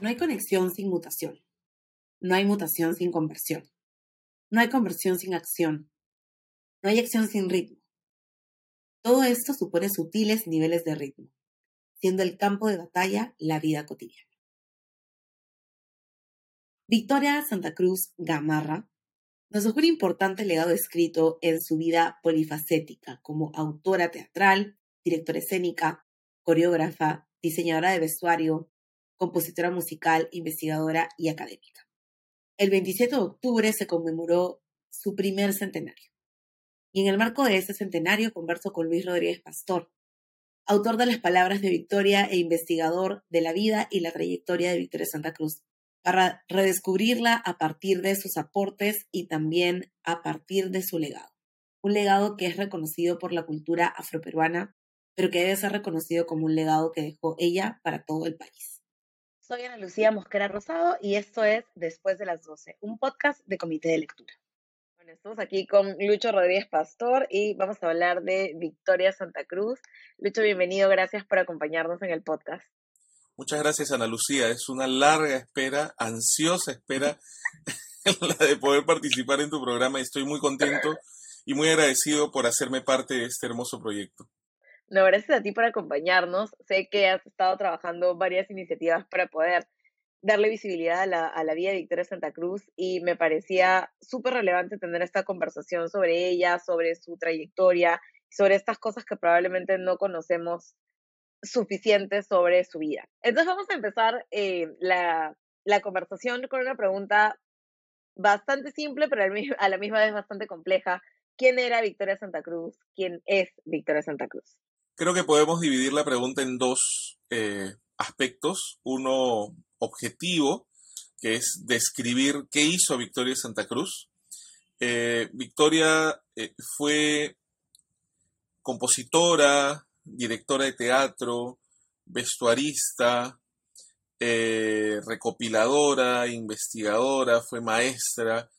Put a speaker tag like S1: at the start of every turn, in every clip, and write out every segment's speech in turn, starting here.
S1: No hay conexión sin mutación. No hay mutación sin conversión. No hay conversión sin acción. No hay acción sin ritmo. Todo esto supone sutiles niveles de ritmo, siendo el campo de batalla la vida cotidiana. Victoria Santa Cruz Gamarra nos dejó un importante legado escrito en su vida polifacética como autora teatral, directora escénica, coreógrafa, diseñadora de vestuario, compositora musical, investigadora y académica. El 27 de octubre se conmemoró su primer centenario. Y en el marco de ese centenario converso con Luis Rodríguez Pastor, autor de las palabras de Victoria e investigador de la vida y la trayectoria de Victoria Santa Cruz, para redescubrirla a partir de sus aportes y también a partir de su legado. Un legado que es reconocido por la cultura afroperuana, pero que debe ser reconocido como un legado que dejó ella para todo el país.
S2: Soy Ana Lucía Mosquera Rosado y esto es Después de las 12, un podcast de Comité de Lectura. Bueno, estamos aquí con Lucho Rodríguez Pastor y vamos a hablar de Victoria Santa Cruz. Lucho, bienvenido, gracias por acompañarnos en el podcast.
S3: Muchas gracias, Ana Lucía. Es una larga espera, ansiosa espera, la de poder participar en tu programa y estoy muy contento y muy agradecido por hacerme parte de este hermoso proyecto.
S2: No, gracias a ti por acompañarnos. Sé que has estado trabajando varias iniciativas para poder darle visibilidad a la, vida de Victoria Santa Cruz y me parecía súper relevante tener esta conversación sobre ella, sobre su trayectoria, sobre estas cosas que probablemente no conocemos suficiente sobre su vida. Entonces vamos a empezar eh, la, la, conversación con una pregunta bastante simple, pero a la misma vez bastante compleja. ¿Quién era Victoria Santa Cruz? ¿Quién es Victoria Santa Cruz?
S3: Creo que podemos dividir la pregunta en dos eh, aspectos. Uno objetivo, que es describir qué hizo Victoria Santa Cruz. Eh, Victoria eh, fue compositora, directora de teatro, vestuarista, recopiladora, investigadora, fue maestra,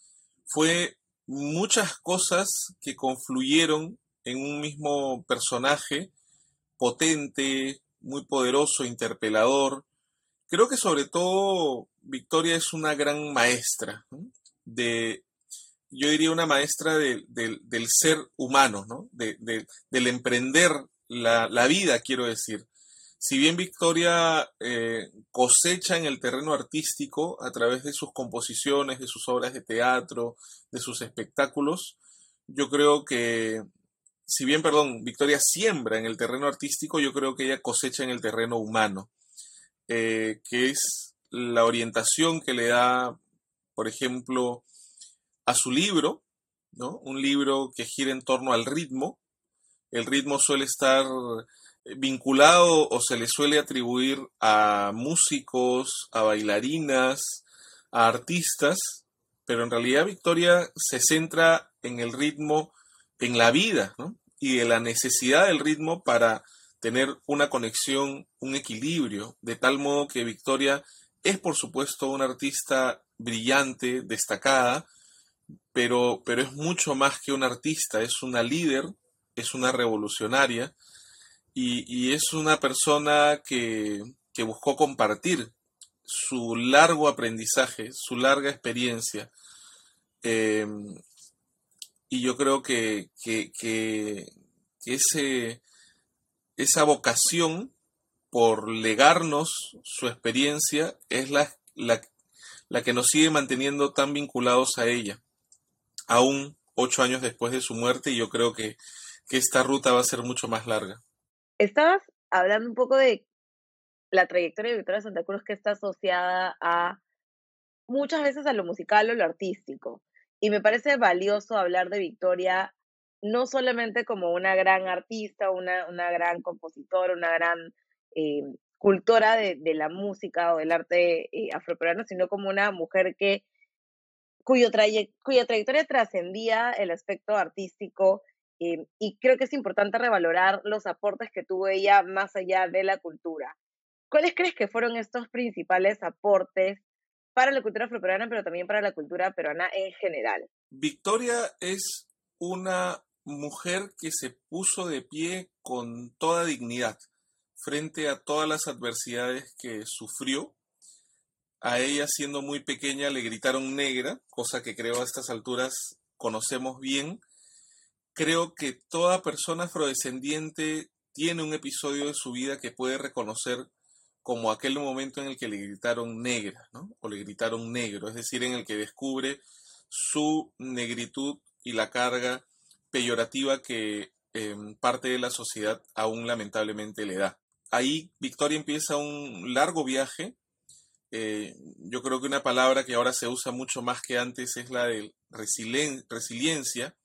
S3: fue muchas cosas que confluyeron en un mismo personaje potente, muy poderoso, interpelador. Creo que sobre todo Victoria es una gran maestra, de, yo diría una maestra del ser humano, ¿no? de, del emprender la, vida, quiero decir. Si bien Victoria eh, cosecha en el terreno artístico a través de sus composiciones, de sus obras de teatro, de sus espectáculos, yo creo que si bien, perdón, Victoria siembra en el terreno artístico, yo creo que ella cosecha en el terreno humano, eh, que es la orientación que le da, por ejemplo, a su libro, ¿no? Un libro que gira en torno al ritmo. El ritmo suele estar vinculado o se le suele atribuir a músicos, a bailarinas, a artistas, pero en realidad Victoria se centra en el ritmo en la vida y de la necesidad del ritmo para tener una conexión, un equilibrio, de tal modo que Victoria es por supuesto una artista brillante, destacada, pero, pero es mucho más que una artista, es una líder, es una revolucionaria y, es una persona que, buscó compartir su largo aprendizaje, su larga experiencia, eh, y yo creo que, ese, esa vocación por legarnos su experiencia es la, la, que nos sigue manteniendo tan vinculados a ella, aún ocho años después de su muerte, y yo creo que, que esta ruta va a ser mucho más larga.
S2: Estabas hablando un poco de la trayectoria de Victoria Santa Cruz que está asociada a muchas veces a lo musical o lo artístico. Y me parece valioso hablar de Victoria no solamente como una gran artista, una, una gran compositora, una gran eh, cultora de, de, la música o del arte eh, afroperuano, sino como una mujer que cuyo cuya trayectoria trascendía el aspecto artístico eh, y creo que es importante revalorar los aportes que tuvo ella más allá de la cultura. ¿Cuáles crees que fueron estos principales aportes para la cultura afroperuana, pero también para la cultura peruana en general.
S3: Victoria es una mujer que se puso de pie con toda dignidad frente a todas las adversidades que sufrió a ella siendo muy pequeña le gritaron negra, cosa que creo a estas alturas conocemos bien. Creo que toda persona afrodescendiente tiene un episodio de su vida que puede reconocer como aquel momento en el que le gritaron negra, ¿no? O le gritaron negro, es decir, en el que descubre su negritud y la carga peyorativa que em, parte de la sociedad aún lamentablemente le da. Ahí Victoria empieza un largo viaje. Eh, yo creo que una palabra que ahora se usa mucho más que antes es la de resiliencia.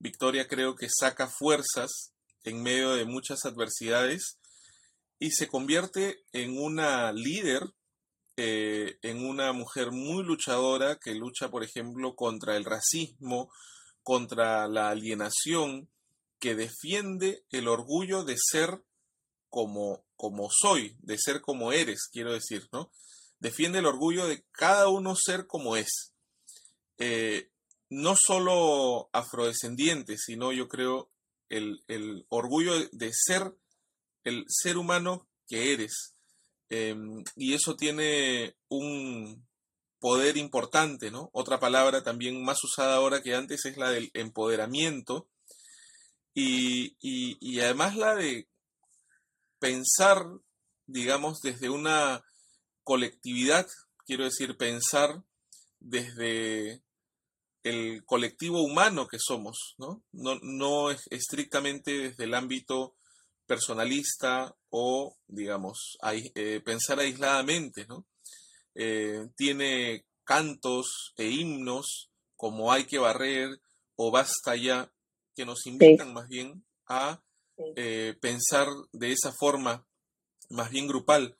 S3: Victoria creo que saca fuerzas en medio de muchas adversidades y se convierte en una líder, eh, en una mujer muy luchadora que lucha, por ejemplo, contra el racismo, contra la alienación, que defiende el orgullo de ser como, como soy, de ser como eres, quiero decir, ¿no? Defiende el orgullo de cada uno ser como es. Eh, no solo afrodescendiente, sino yo creo el, el orgullo de ser el ser humano que eres. Em, y eso tiene un poder importante, ¿no? Otra palabra también más usada ahora que antes es la del empoderamiento y, y además la de pensar, digamos, desde una colectividad, quiero decir, pensar desde el colectivo humano que somos, ¿no? No, no estrictamente desde el ámbito personalista o, digamos, eh, pensar aisladamente, ¿no? Eh, tiene cantos e himnos como Hay que barrer o Basta ya, que nos invitan más bien a eh, pensar de esa forma más bien grupal.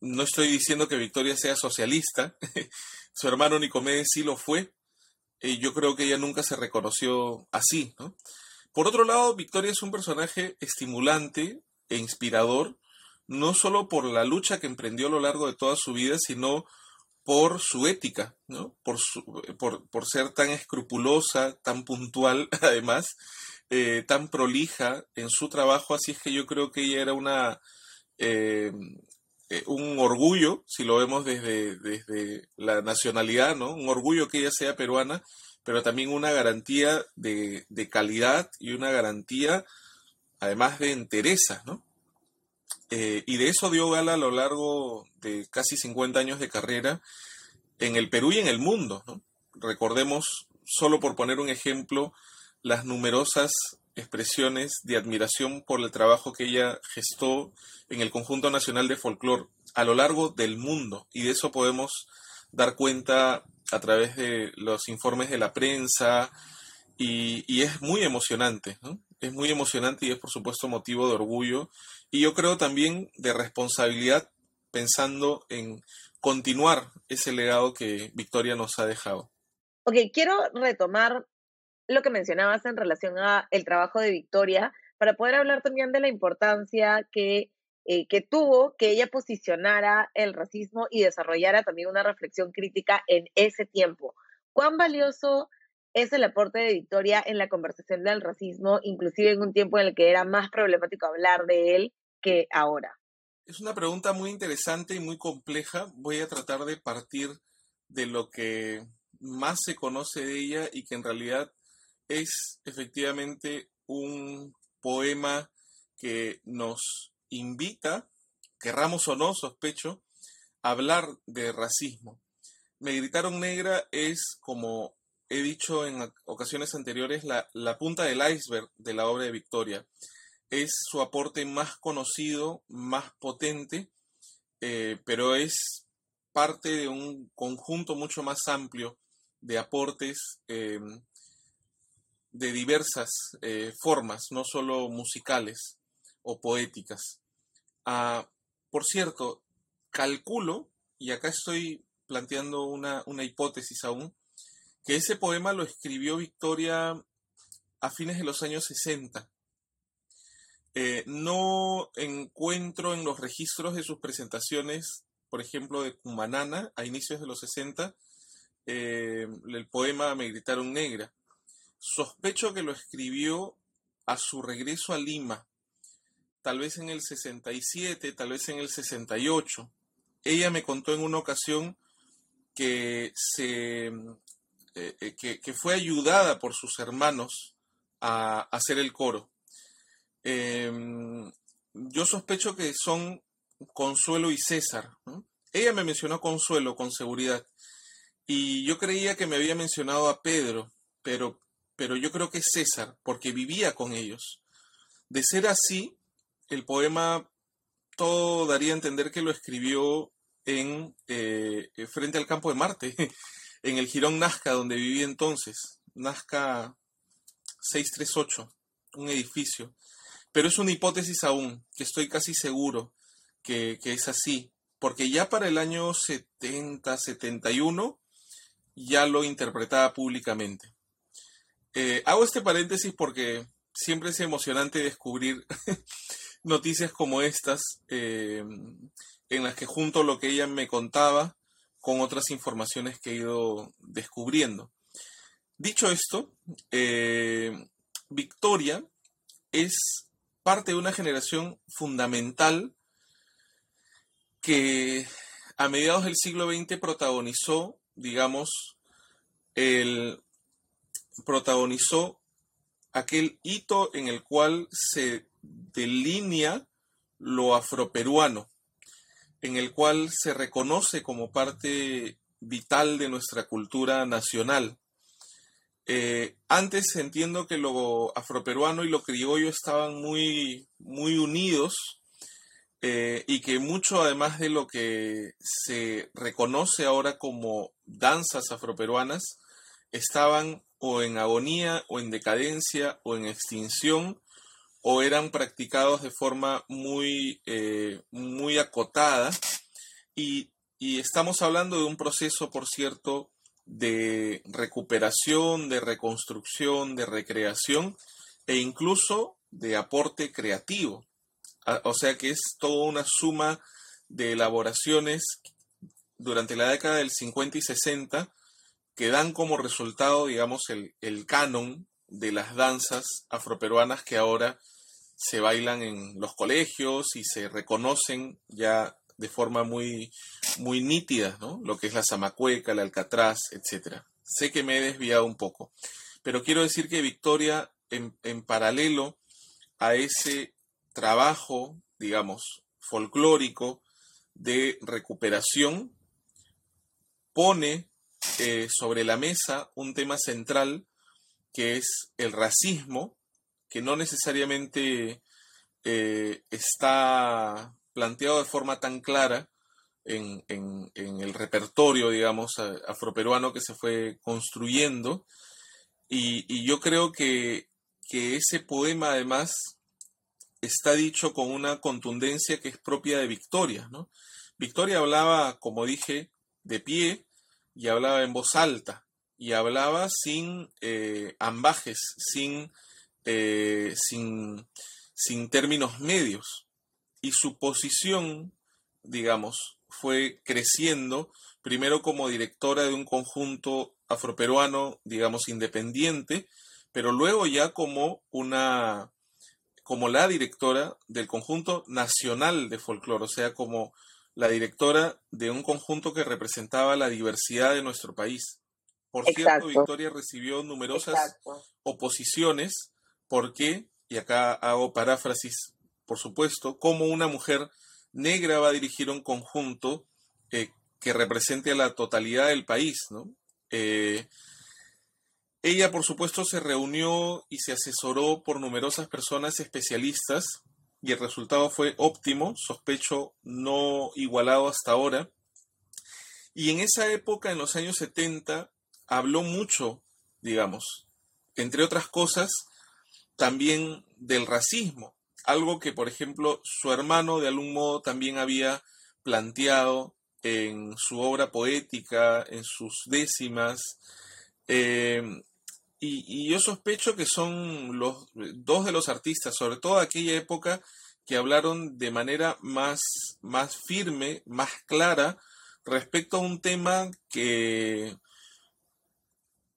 S3: no estoy diciendo que Victoria sea socialista, su hermano Nicomedes sí lo fue, y yo creo que ella nunca se reconoció así, ¿no? Por otro lado, Victoria es un personaje estimulante e inspirador, no solo por la lucha que emprendió a lo largo de toda su vida, sino por su ética, ¿no? por, por, ser tan escrupulosa, tan puntual, además, eh, tan prolija en su trabajo, así es que yo creo que ella era una, eh, eh, un orgullo, si lo vemos desde, desde la nacionalidad, ¿no? un orgullo que ella sea peruana, pero también una garantía de, calidad y una garantía, además de entereza, ¿no? Eh, y de eso dio gala a lo largo de casi 50 años de carrera en el Perú y en el mundo. Recordemos, solo por poner un ejemplo, las numerosas expresiones de admiración por el trabajo que ella gestó en el Conjunto Nacional de Folclore a lo largo del mundo. Y de eso podemos dar cuenta a través de los informes de la prensa y, es muy emocionante, Es muy emocionante y es por supuesto motivo de orgullo y yo creo también de responsabilidad pensando en continuar ese legado que Victoria nos ha dejado.
S2: Ok, quiero retomar lo que mencionabas en relación a el trabajo de Victoria para poder hablar también de la importancia que eh, que tuvo que ella posicionara el racismo y desarrollara también una reflexión crítica en ese tiempo. ¿Cuán valioso es el aporte de Victoria en la conversación del racismo, inclusive en un tiempo en el que era más problemático hablar de él que ahora?
S3: Es una pregunta muy interesante y muy compleja. Voy a tratar de partir de lo que más se conoce de ella y que en realidad es efectivamente un poema que nos invita, querramos o no, sospecho, a hablar de racismo. Me gritaron negra es, como he dicho en ocasiones anteriores, la, punta del iceberg de la obra de Victoria. Es su aporte más conocido, más potente, eh, pero es parte de un conjunto mucho más amplio de aportes em, de diversas eh, formas, no solo musicales o poéticas. Ah, por cierto, calculo, y acá estoy planteando una, hipótesis aún, que ese poema lo escribió Victoria a fines de los años 60. Eh, no encuentro en los registros de sus presentaciones, por ejemplo, de Cumanana, a inicios de los 60, eh, el poema Me gritaron negra. Sospecho que lo escribió a su regreso a Lima, tal vez en el 67, tal vez en el 68. ella me contó en una ocasión que, se, eh, que, fue ayudada por sus hermanos a, hacer el coro. Em, yo sospecho que son Consuelo y César. Ella me mencionó Consuelo con seguridad. Y yo creía que me había mencionado a Pedro, pero, pero yo creo que es César, porque vivía con ellos. De ser así, el poema todo daría a entender que lo escribió en eh, frente al campo de Marte, en el Girón Nazca, donde vivía entonces. Nazca 638, un edificio. Pero es una hipótesis aún, que estoy casi seguro que, es así, porque ya para el año 70, 71, ya lo interpretaba públicamente. Eh, hago este paréntesis porque siempre es emocionante descubrir noticias como estas, eh, en las que junto lo que ella me contaba con otras informaciones que he ido descubriendo. Dicho esto, eh, Victoria es parte de una generación fundamental que a mediados del siglo XX protagonizó, digamos, el protagonizó aquel hito en el cual se delinea lo afroperuano, en el cual se reconoce como parte vital de nuestra cultura nacional. Eh, antes entiendo que lo afroperuano y lo criollo estaban muy, muy unidos eh, y que mucho además de lo que se reconoce ahora como danzas afroperuanas estaban o en agonía o en decadencia o en extinción o eran practicados de forma muy, eh, muy acotada y, y estamos hablando de un proceso, por cierto, de recuperación, de reconstrucción, de recreación e incluso de aporte creativo. O sea que es toda una suma de elaboraciones durante la década del 50 y 60 que dan como resultado, digamos, el, el canon de las danzas afroperuanas que ahora se bailan en los colegios y se reconocen ya de forma muy, muy nítida, ¿no? Lo que es la zamacueca, el alcatraz, etc. Sé que me he desviado un poco, pero quiero decir que Victoria, en, en paralelo a ese trabajo, digamos, folclórico de recuperación, pone eh, sobre la mesa un tema central que es el racismo, que no necesariamente eh, está planteado de forma tan clara en, el repertorio, digamos, afroperuano que se fue construyendo. Y, yo creo que, que, ese poema, además, está dicho con una contundencia que es propia de Victoria. ¿no? Victoria hablaba, como dije, de pie y hablaba en voz alta y hablaba sin eh, ambajes, sin, eh, sin, sin términos medios. Y su posición, digamos, fue creciendo, primero como directora de un conjunto afroperuano, digamos, independiente, pero luego ya como una como la directora del conjunto nacional de folclore, o sea, como la directora de un conjunto que representaba la diversidad de nuestro país. Por cierto, Victoria recibió numerosas oposiciones porque, y acá hago paráfrasis por supuesto, cómo una mujer negra va a dirigir un conjunto eh, que represente a la totalidad del país, eh, ella, por supuesto, se reunió y se asesoró por numerosas personas especialistas y el resultado fue óptimo, sospecho no igualado hasta ahora. Y en esa época, en los años 70, habló mucho, digamos, entre otras cosas, también del racismo algo que, por ejemplo, su hermano de algún modo también había planteado en su obra poética, en sus décimas, em, y, yo sospecho que son los dos de los artistas, sobre todo aquella época, que hablaron de manera más, más firme, más clara, respecto a un tema que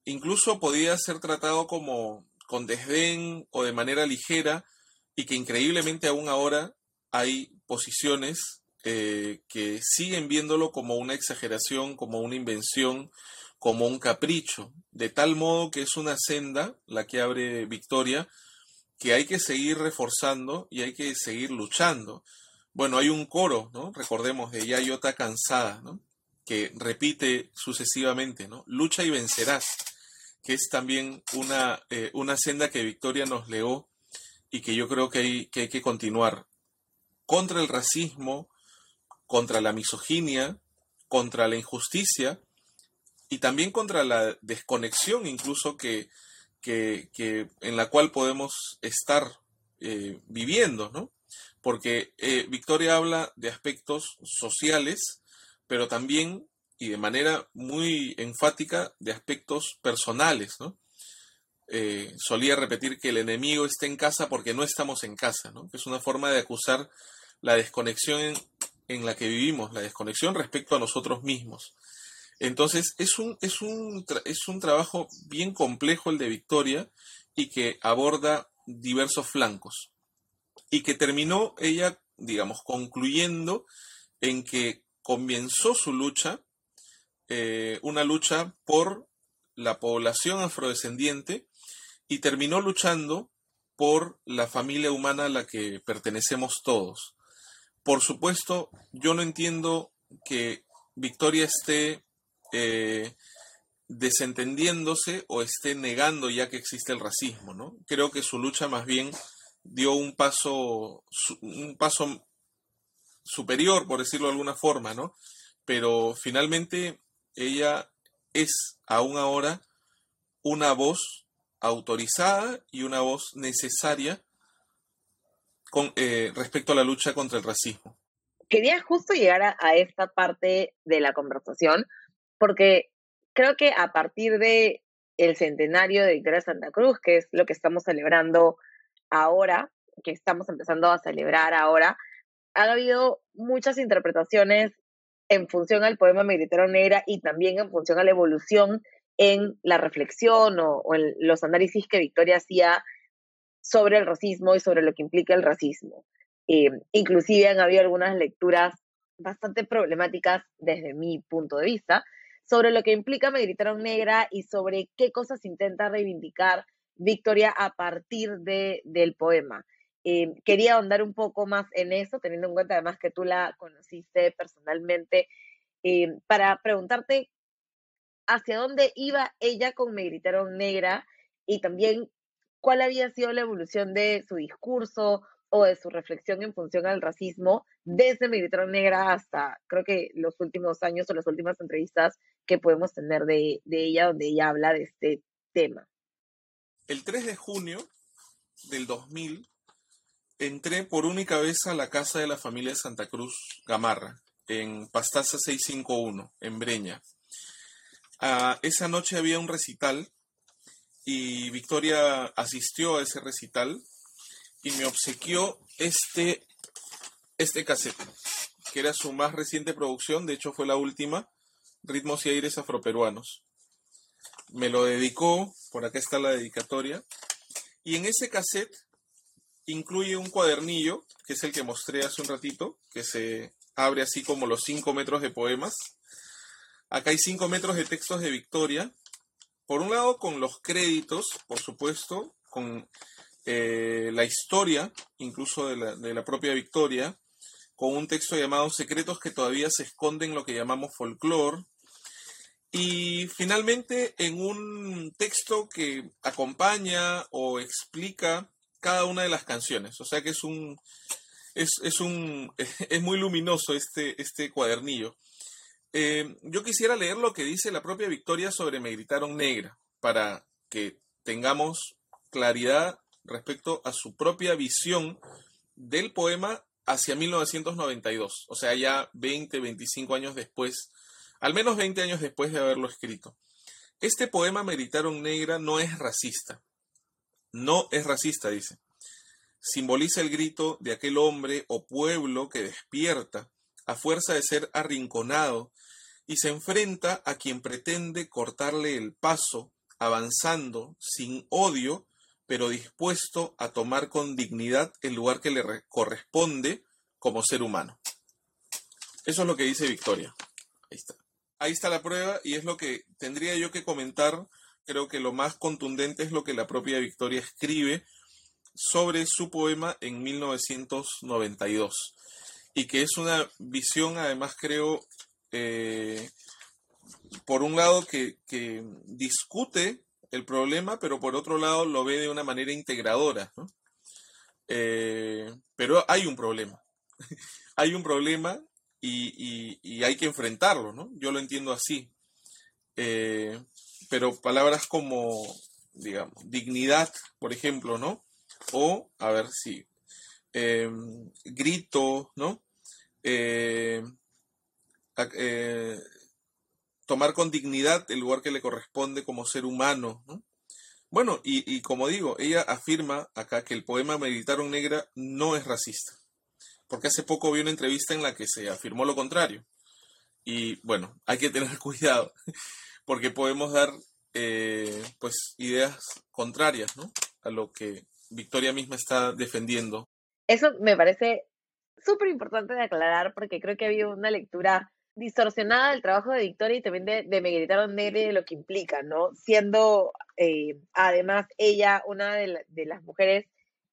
S3: incluso podía ser tratado como con desdén o de manera ligera, y que increíblemente aún ahora hay posiciones eh, que siguen viéndolo como una exageración, como una invención, como un capricho, de tal modo que es una senda la que abre Victoria, que hay que seguir reforzando y hay que seguir luchando. Bueno, hay un coro, ¿no? Recordemos, de Yayota Cansada, ¿no? Que repite sucesivamente, ¿no? Lucha y vencerás, que es también una, eh, una senda que Victoria nos legó y que yo creo que hay, que hay que continuar. Contra el racismo, contra la misoginia, contra la injusticia y también contra la desconexión incluso que, que, en la cual podemos estar eh, viviendo, ¿no? Porque eh, Victoria habla de aspectos sociales, pero también y de manera muy enfática de aspectos personales, ¿no? Eh, solía repetir que el enemigo está en casa porque no estamos en casa, ¿no? es una forma de acusar la desconexión en, la que vivimos, la desconexión respecto a nosotros mismos. Entonces, es un, es, un, es un trabajo bien complejo el de Victoria y que aborda diversos flancos. Y que terminó ella, digamos, concluyendo en que comenzó su lucha, eh, una lucha por la población afrodescendiente y terminó luchando por la familia humana a la que pertenecemos todos. Por supuesto, yo no entiendo que Victoria esté eh, desentendiéndose o esté negando ya que existe el racismo, ¿no? Creo que su lucha más bien dio un paso, un paso superior, por decirlo de alguna forma, ¿no? Pero finalmente ella es aún ahora una voz autorizada y una voz necesaria con, eh, respecto a la lucha contra el racismo.
S2: Quería justo llegar a, esta parte de la conversación porque creo que a partir de el centenario de Victoria Santa Cruz, que es lo que estamos celebrando ahora, que estamos empezando a celebrar ahora, ha habido muchas interpretaciones en función al poema Megritero Negra y también en función a la evolución en la reflexión o, en los análisis que Victoria hacía sobre el racismo y sobre lo que implica el racismo. Eh, inclusive han habido algunas lecturas bastante problemáticas desde mi punto de vista sobre lo que implica Me negra y sobre qué cosas intenta reivindicar Victoria a partir de, del poema. Eh, quería ahondar un poco más en eso, teniendo en cuenta además que tú la conociste personalmente, eh, para preguntarte hacia dónde iba ella con Me gritaron negra y también cuál había sido la evolución de su discurso o de su reflexión en función al racismo desde Me gritaron negra hasta creo que los últimos años o las últimas entrevistas que podemos tener de, de ella donde ella habla de este tema.
S3: El 3 de junio del 2000 entré por única vez a la casa de la familia Santa Cruz Gamarra, en Pastaza 651, en Breña. Ah, esa noche había un recital y Victoria asistió a ese recital y me obsequió este, este cassette, que era su más reciente producción, de hecho fue la última, Ritmos y Aires Afroperuanos. Me lo dedicó, por acá está la dedicatoria, y en ese cassette incluye un cuadernillo, que es el que mostré hace un ratito, que se abre así como los cinco metros de poemas, Acá hay cinco metros de textos de Victoria. Por un lado, con los créditos, por supuesto, con eh, la historia, incluso de la, de la, propia Victoria, con un texto llamado Secretos que todavía se esconden lo que llamamos folclore. Y finalmente, en un texto que acompaña o explica cada una de las canciones. O sea que es un. Es, es un. es muy luminoso este, este cuadernillo. Eh, yo quisiera leer lo que dice la propia Victoria sobre Me gritaron negra, para que tengamos claridad respecto a su propia visión del poema hacia 1992, o sea, ya 20, 25 años después, al menos 20 años después de haberlo escrito. Este poema Me gritaron negra no es racista. No es racista, dice. Simboliza el grito de aquel hombre o pueblo que despierta a fuerza de ser arrinconado y se enfrenta a quien pretende cortarle el paso, avanzando sin odio, pero dispuesto a tomar con dignidad el lugar que le corresponde como ser humano. Eso es lo que dice Victoria. Ahí está. Ahí está la prueba y es lo que tendría yo que comentar. Creo que lo más contundente es lo que la propia Victoria escribe sobre su poema en 1992 y que es una visión además creo eh, por un lado que, discute el problema pero por otro lado lo ve de una manera integradora eh, pero hay un problema. Hay un problema y, hay que enfrentarlo no yo lo entiendo así. Eh, pero palabras como digamos dignidad por ejemplo no o, a ver si, em, grito, ¿no? Eh, eh, tomar con dignidad el lugar que le corresponde como ser humano, ¿no? Bueno, y, como digo, ella afirma acá que el poema Meditaron Negra no es racista, porque hace poco vi una entrevista en la que se afirmó lo contrario. Y bueno, hay que tener cuidado, porque podemos dar eh, pues ideas contrarias ¿no? a lo que Victoria misma está defendiendo.
S2: Eso me parece súper importante de aclarar porque creo que ha habido una lectura distorsionada del trabajo de Victoria y también de, de negro y de lo que implica, ¿no? Siendo eh, además ella una de, las mujeres,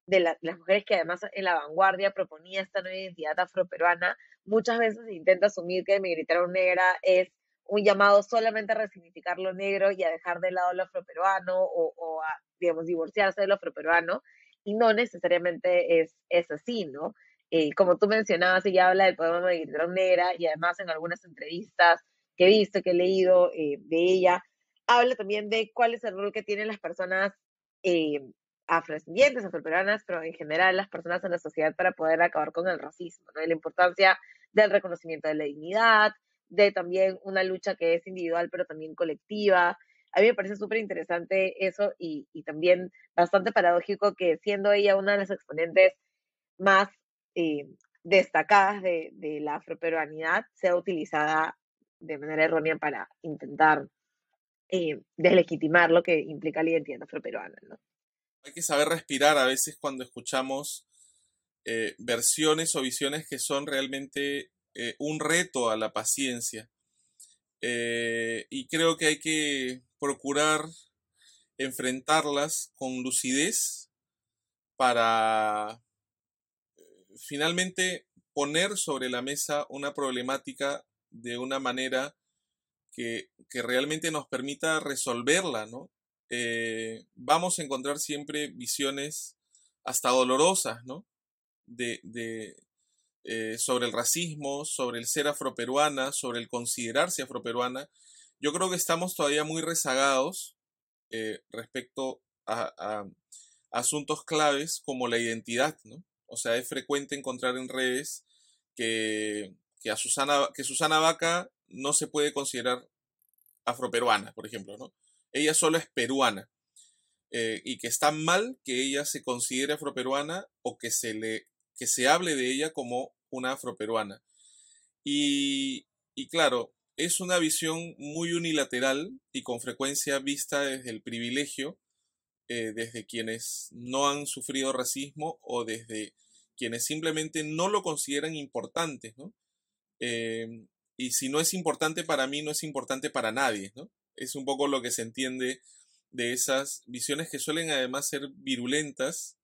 S2: de, las mujeres que además en la vanguardia proponía esta nueva identidad afroperuana, muchas veces intenta asumir que Me gritaron negra es un llamado solamente a resignificar lo negro y a dejar de lado lo afroperuano o, o a digamos, divorciarse de lo afroperuano, y no necesariamente es, es así, ¿no? Eh, como tú mencionabas, ella habla del poema de Guitarra Negra, y además en algunas entrevistas que he visto, que he leído eh, de ella, habla también de cuál es el rol que tienen las personas eh, afrodescendientes, afroperuanas, pero en general las personas en la sociedad para poder acabar con el racismo, ¿no? Y la importancia del reconocimiento de la dignidad, de también una lucha que es individual pero también colectiva, a mí me parece súper interesante eso y, también bastante paradójico que siendo ella una de las exponentes más eh, destacadas de, la afroperuanidad, sea utilizada de manera errónea para intentar eh, deslegitimar lo que implica la identidad afroperuana. ¿no?
S3: Hay que saber respirar a veces cuando escuchamos eh, versiones o visiones que son realmente un reto a la paciencia. y creo que hay que procurar enfrentarlas con lucidez para eh, finalmente poner sobre la mesa una problemática de una manera que, realmente nos permita resolverla, ¿no? Eh, vamos a encontrar siempre visiones hasta dolorosas, ¿no? De, eh, sobre el racismo, sobre el ser afroperuana, sobre el considerarse afroperuana, yo creo que estamos todavía muy rezagados eh, respecto a, asuntos claves como la identidad, ¿no? O sea, es frecuente encontrar en redes que, a Susana, que Susana Vaca no se puede considerar afroperuana, por ejemplo, ¿no? Ella solo es peruana. Eh, y que está mal que ella se considere afroperuana o que se le que se hable de ella como una afroperuana. Y, y claro, es una visión muy unilateral y con frecuencia vista desde el privilegio, eh, desde quienes no han sufrido racismo o desde quienes simplemente no lo consideran importante, ¿no? Em, y si no es importante para mí, no es importante para nadie, ¿no? Es un poco lo que se entiende de esas visiones que suelen además ser virulentas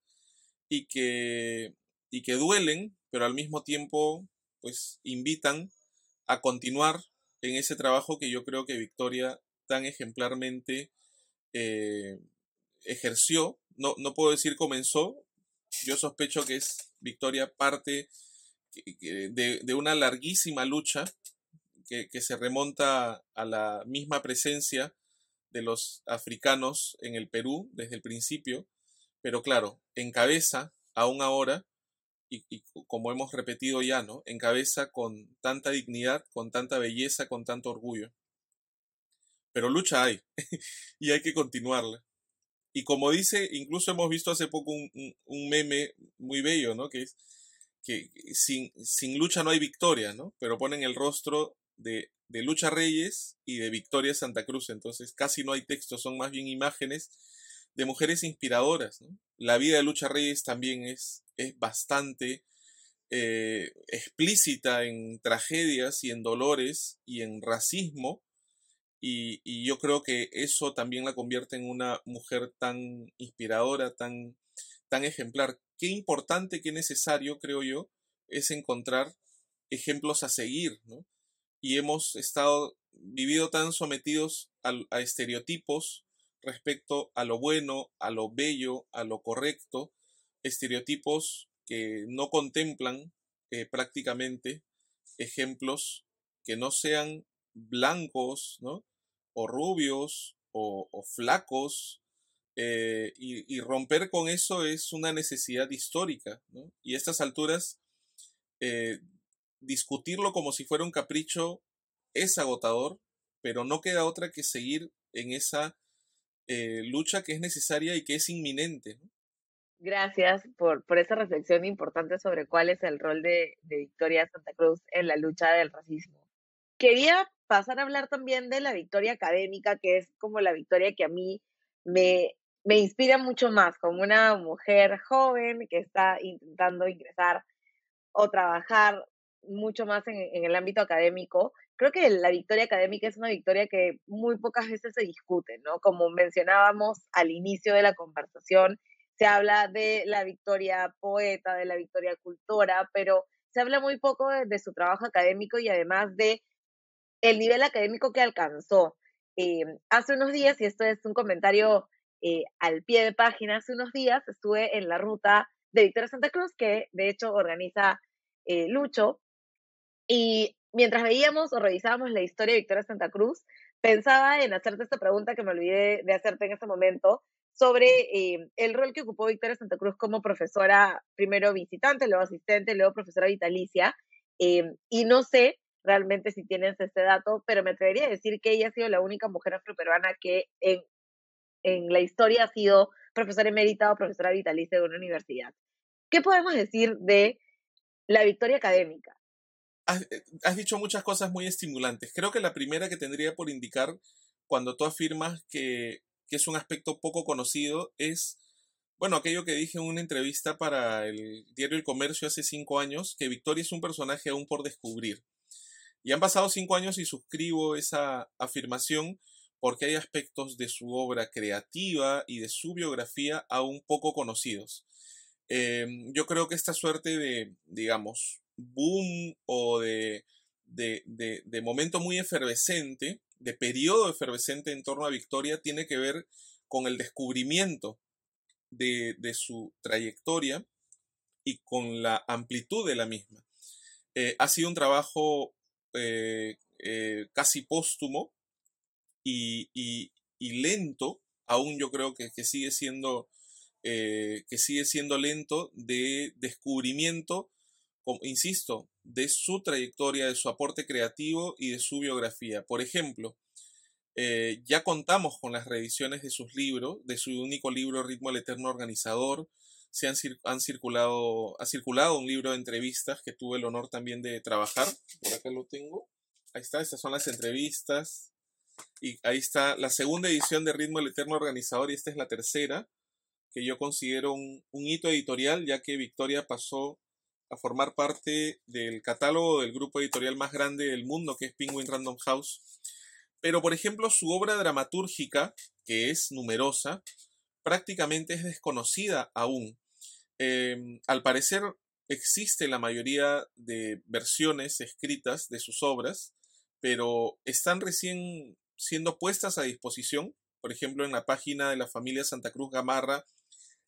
S3: y que, y que duelen, pero al mismo tiempo, pues invitan a continuar en ese trabajo que yo creo que Victoria tan ejemplarmente eh, ejerció. No, no puedo decir comenzó, yo sospecho que es Victoria parte de, una larguísima lucha que, que, se remonta a la misma presencia de los africanos en el Perú desde el principio, pero claro, encabeza aún ahora y, como hemos repetido ya, ¿no? Encabeza con tanta dignidad, con tanta belleza, con tanto orgullo. Pero lucha hay y hay que continuarla. Y como dice, incluso hemos visto hace poco un, un, meme muy bello, ¿no? Que es que sin, sin, lucha no hay victoria, ¿no? Pero ponen el rostro de, de Lucha Reyes y de Victoria Santa Cruz. Entonces casi no hay texto, son más bien imágenes de mujeres inspiradoras. ¿no? La vida de Lucha Reyes también es, es bastante eh, explícita en tragedias y en dolores y en racismo. Y, y, yo creo que eso también la convierte en una mujer tan inspiradora, tan, tan ejemplar. Qué importante, qué necesario, creo yo, es encontrar ejemplos a seguir. Y hemos estado, vivido tan sometidos a, estereotipos respecto a lo bueno, a lo bello, a lo correcto, estereotipos que no contemplan eh, prácticamente ejemplos que no sean blancos. O rubios, o, flacos, eh, y, romper con eso es una necesidad histórica. Y a estas alturas, eh, discutirlo como si fuera un capricho es agotador, pero no queda otra que seguir en esa lucha que es necesaria y que es inminente.
S2: Gracias por, por esa reflexión importante sobre cuál es el rol de, Victoria Santa Cruz en la lucha del racismo. Quería pasar a hablar también de la victoria académica, que es como la victoria que a mí me, me inspira mucho más, como una mujer joven que está intentando ingresar o trabajar mucho más en, en, el ámbito académico. Creo que la victoria académica es una victoria que muy pocas veces se discute, ¿no? Como mencionábamos al inicio de la conversación, se habla de la Victoria poeta, de la Victoria cultora, pero se habla muy poco de, su trabajo académico y además de el nivel académico que alcanzó. Eh, hace unos días, y esto es un comentario eh, al pie de página, hace unos días estuve en la ruta de Victoria Santa Cruz, que de hecho organiza eh, Lucho, y mientras veíamos o revisábamos la historia de Victoria Santa Cruz, pensaba en hacerte esta pregunta que me olvidé de hacerte en ese momento, sobre eh, el rol que ocupó Victoria Santa Cruz como profesora, primero visitante, luego asistente, luego profesora vitalicia. Eh, y no sé realmente si tienes este dato, pero me atrevería a decir que ella ha sido la única mujer afroperuana que en, en la historia ha sido profesora emérita o profesora vitalicia de una universidad. ¿Qué podemos decir de la victoria académica?
S3: Has, eh, has dicho muchas cosas muy estimulantes. Creo que la primera que tendría por indicar cuando tú afirmas que que es un aspecto poco conocido, es, bueno, aquello que dije en una entrevista para el diario El Comercio hace cinco años, que Victoria es un personaje aún por descubrir. Y han pasado cinco años y suscribo esa afirmación porque hay aspectos de su obra creativa y de su biografía aún poco conocidos. Em, yo creo que esta suerte de, digamos, boom o de, de, de momento muy efervescente de periodo efervescente en torno a Victoria tiene que ver con el descubrimiento de, su trayectoria y con la amplitud de la misma. Eh, ha sido un trabajo eh, eh, casi póstumo y, lento, aún yo creo que, que sigue siendo que sigue siendo lento de descubrimiento, como, insisto, de su trayectoria, de su aporte creativo y de su biografía. Por ejemplo, eh, ya contamos con las reediciones de sus libros, de su único libro Ritmo el Eterno Organizador. Se han, han, circulado, ha circulado un libro de entrevistas que tuve el honor también de trabajar. Por acá lo tengo. Ahí está, estas son las entrevistas. Y ahí está la segunda edición de Ritmo el Eterno Organizador y esta es la tercera, que yo considero un hito editorial, ya que Victoria pasó a formar parte del catálogo del grupo editorial más grande del mundo, que es Penguin Random House. Pero, por ejemplo, su obra dramatúrgica, que es numerosa, prácticamente es desconocida aún. Em, al parecer existe la mayoría de versiones escritas de sus obras, pero están recién siendo puestas a disposición. Por ejemplo, en la página de la familia Santa Cruz Gamarra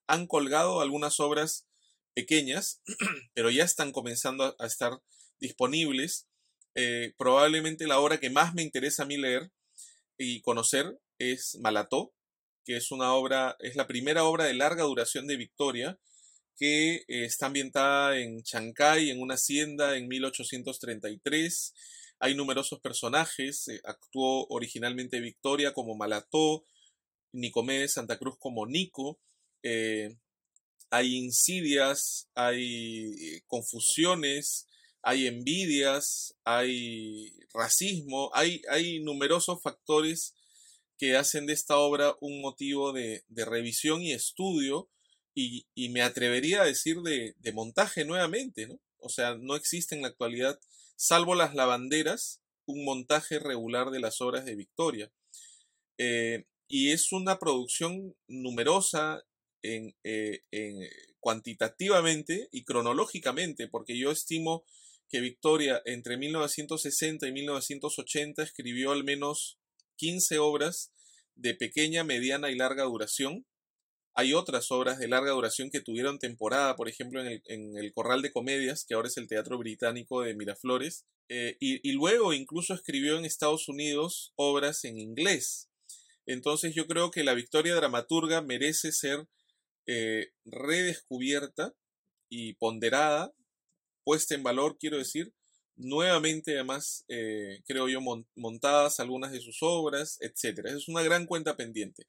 S3: han colgado algunas obras pequeñas, pero ya están comenzando a estar disponibles. Eh, probablemente la obra que más me interesa a mí leer y conocer es Malató, que es una obra, es la primera obra de larga duración de Victoria, que eh, está ambientada en Chancay, en una hacienda en 1833. Hay numerosos personajes, eh, actuó originalmente Victoria como Malató, Nicomé Santa Cruz como Nico, hay insidias, hay eh, confusiones, hay envidias, hay racismo, hay, numerosos factores que hacen de esta obra un motivo de, revisión y estudio y, me atrevería a decir de, montaje nuevamente. O sea, no existe en la actualidad, salvo las lavanderas, un montaje regular de las obras de Victoria. Eh, y es una producción numerosa en, eh, en, cuantitativamente y cronológicamente, porque yo estimo que Victoria entre 1960 y 1980 escribió al menos 15 obras de pequeña, mediana y larga duración. Hay otras obras de larga duración que tuvieron temporada, por ejemplo, en el, Corral de Comedias, que ahora es el Teatro Británico de Miraflores. Eh, y, luego incluso escribió en Estados Unidos obras en inglés. Entonces yo creo que la Victoria Dramaturga merece ser eh, redescubierta y ponderada, puesta en valor, quiero decir, nuevamente además, eh, creo yo, montadas algunas de sus obras, etc. Es una gran cuenta pendiente.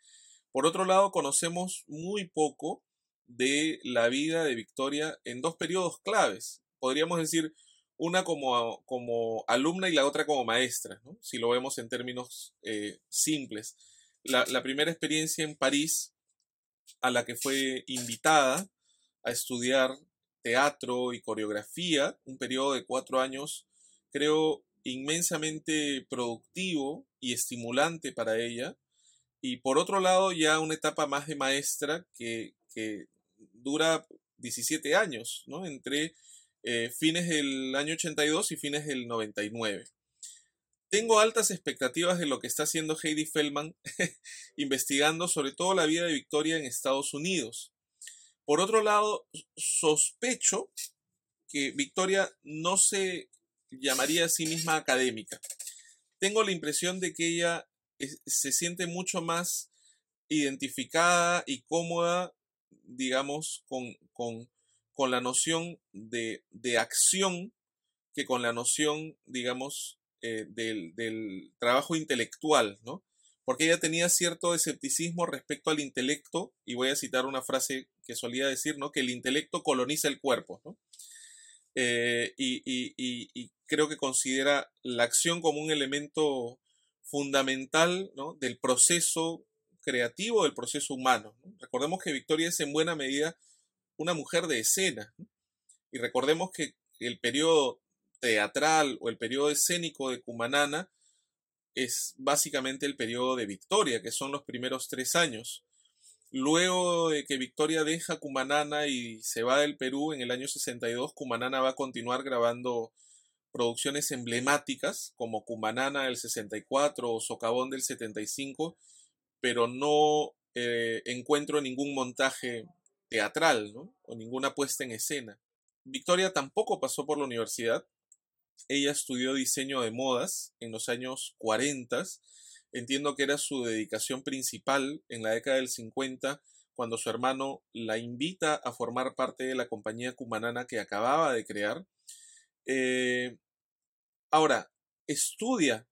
S3: Por otro lado, conocemos muy poco de la vida de Victoria en dos periodos claves. Podríamos decir una como, como alumna y la otra como maestra, si lo vemos en términos eh, simples. La, la primera experiencia en París, a la que fue invitada a estudiar teatro y coreografía, un periodo de cuatro años, creo, inmensamente productivo y estimulante para ella. Y por otro lado, ya una etapa más de maestra que, dura 17 años, ¿no? Entre eh, fines del año 82 y fines del 99. Tengo altas expectativas de lo que está haciendo Heidi Feldman investigando sobre todo la vida de Victoria en Estados Unidos. Por otro lado, sospecho que Victoria no se llamaría a sí misma académica. Tengo la impresión de que ella se siente mucho más identificada y cómoda, digamos, con, con, la noción de, acción que con la noción, digamos, eh, del, del, trabajo intelectual, ¿no? porque ella tenía cierto escepticismo respecto al intelecto, y voy a citar una frase que solía decir, ¿no? que el intelecto coloniza el cuerpo, ¿no? Eh, y, creo que considera la acción como un elemento fundamental ¿no? del proceso creativo, del proceso humano. Recordemos que Victoria es en buena medida una mujer de escena, y recordemos que el periodo teatral o el periodo escénico de Cumanana es básicamente el periodo de Victoria, que son los primeros tres años. Luego de que Victoria deja Cumanana y se va del Perú en el año 62, Cumanana va a continuar grabando producciones emblemáticas como Cumanana del 64 o Socavón del 75, pero no eh, encuentro ningún montaje teatral o ninguna puesta en escena. Victoria tampoco pasó por la universidad, ella estudió diseño de modas en los años 40. Entiendo que era su dedicación principal en la década del 50, cuando su hermano la invita a formar parte de la compañía cumanana que acababa de crear. Eh, ahora, estudia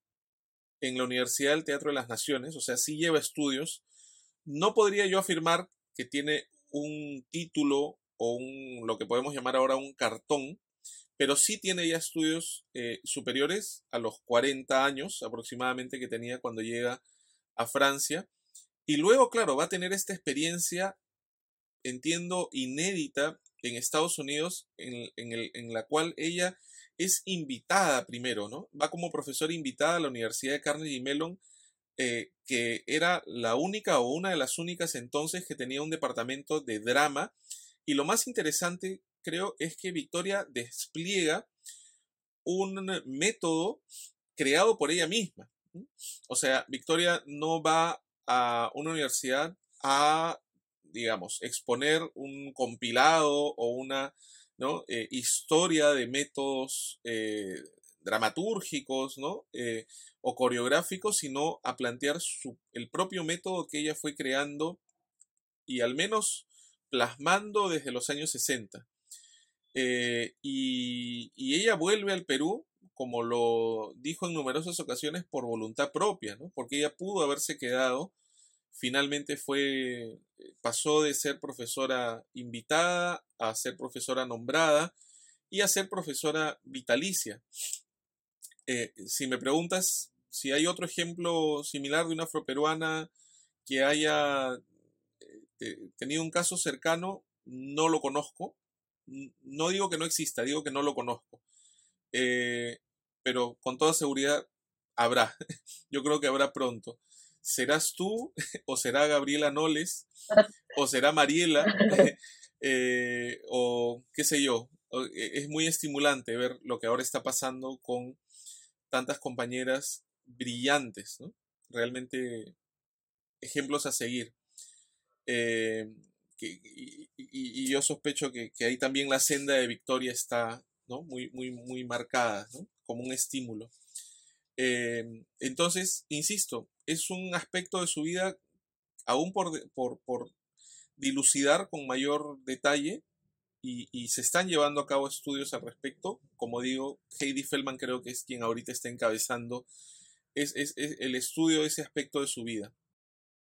S3: en la Universidad del Teatro de las Naciones, o sea, sí lleva estudios. No podría yo afirmar que tiene un título o un, lo que podemos llamar ahora un cartón, pero sí tiene ya estudios eh, superiores a los 40 años aproximadamente que tenía cuando llega a Francia. Y luego, claro, va a tener esta experiencia, entiendo, inédita en Estados Unidos, en, en la cual ella es invitada primero, ¿no? Va como profesora invitada a la Universidad de Carnegie Mellon, eh, que era la única o una de las únicas entonces que tenía un departamento de drama. Y lo más interesante creo es que Victoria despliega un método creado por ella misma. O sea, Victoria no va a una universidad a, digamos, exponer un compilado o una eh, historia de métodos eh, dramatúrgicos ¿no? Eh, o coreográficos, sino a plantear su, el propio método que ella fue creando y al menos plasmando desde los años 60. Eh, y, ella vuelve al Perú, como lo dijo en numerosas ocasiones, por voluntad propia, ¿no? porque ella pudo haberse quedado, finalmente fue, pasó de ser profesora invitada a ser profesora nombrada y a ser profesora vitalicia. Eh, si me preguntas si hay otro ejemplo similar de una afroperuana que haya eh, tenido un caso cercano, no lo conozco, no digo que no exista, digo que no lo conozco. Eh, pero con toda seguridad habrá. Yo creo que habrá pronto. ¿Serás tú o será Gabriela Noles o será Mariela eh, o qué sé yo? E, es muy estimulante ver lo que ahora está pasando con tantas compañeras brillantes, ¿no? Realmente ejemplos a seguir. Eh, y, yo sospecho que, ahí también la senda de victoria está ¿no? muy, muy, muy marcada, ¿no? como un estímulo. Eh, entonces, insisto, es un aspecto de su vida aún por, por, por dilucidar con mayor detalle y, se están llevando a cabo estudios al respecto. Como digo, Heidi Feldman creo que es quien ahorita está encabezando es, es, el estudio de ese aspecto de su vida.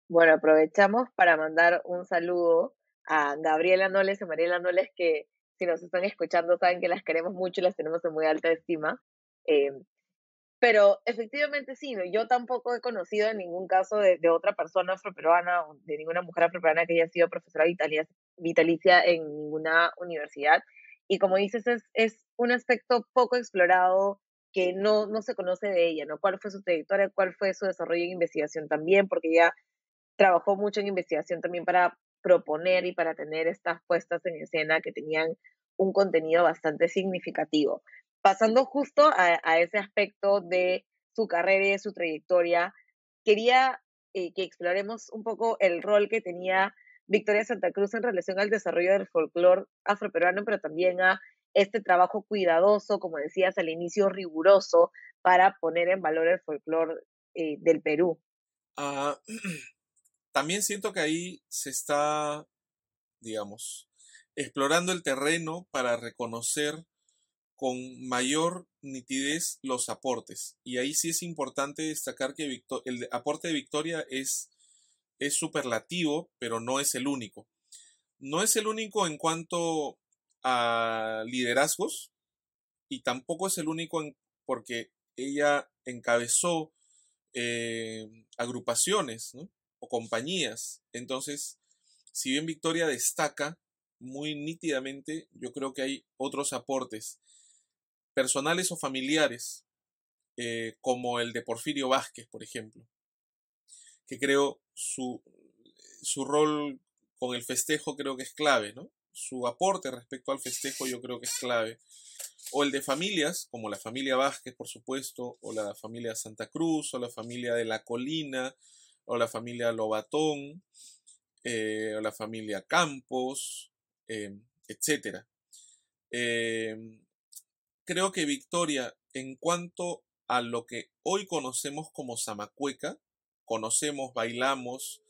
S2: Bueno, aprovechamos para mandar un saludo a Gabriela Noles y Mariela Noles, que si nos están escuchando saben que las queremos mucho y las tenemos en muy alta estima. Eh, pero efectivamente sí, yo tampoco he conocido en ningún caso de, de otra persona afroperuana o de ninguna mujer afroperuana que haya sido profesora vitalicia en ninguna universidad. Y como dices, es, es un aspecto poco explorado que no, no se conoce de ella, ¿no? ¿Cuál fue su trayectoria? ¿Cuál fue su desarrollo en investigación también? Porque ella trabajó mucho en investigación también para proponer y para tener estas puestas en escena que tenían un contenido bastante significativo pasando justo a, ese aspecto de su carrera y de su trayectoria, quería eh, que exploremos un poco el rol que tenía Victoria Santa Cruz en relación al desarrollo del folclore afroperuano, pero también a este trabajo cuidadoso, como decías al inicio, riguroso, para poner en valor el folclore eh, del Perú.
S3: Ah, también siento que ahí se está, digamos, explorando el terreno para reconocer con mayor nitidez los aportes. Y ahí sí es importante destacar que el aporte de Victoria es, es superlativo, pero no es el único. No es el único en cuanto a liderazgos y tampoco es el único porque ella encabezó eh, agrupaciones o compañías. Entonces, si bien Victoria destaca muy nítidamente, yo creo que hay otros aportes personales o familiares, eh, como el de Porfirio Vázquez, por ejemplo, que creo su, su rol con el festejo creo que es clave, ¿no? Su aporte respecto al festejo yo creo que es clave. O el de familias, como la familia Vázquez, por supuesto, o la familia Santa Cruz, o la familia de La Colina, o la familia Lobatón, eh, o la familia Campos, eh, etc creo que Victoria, en cuanto a lo que hoy conocemos como Zamacueca, conocemos, bailamos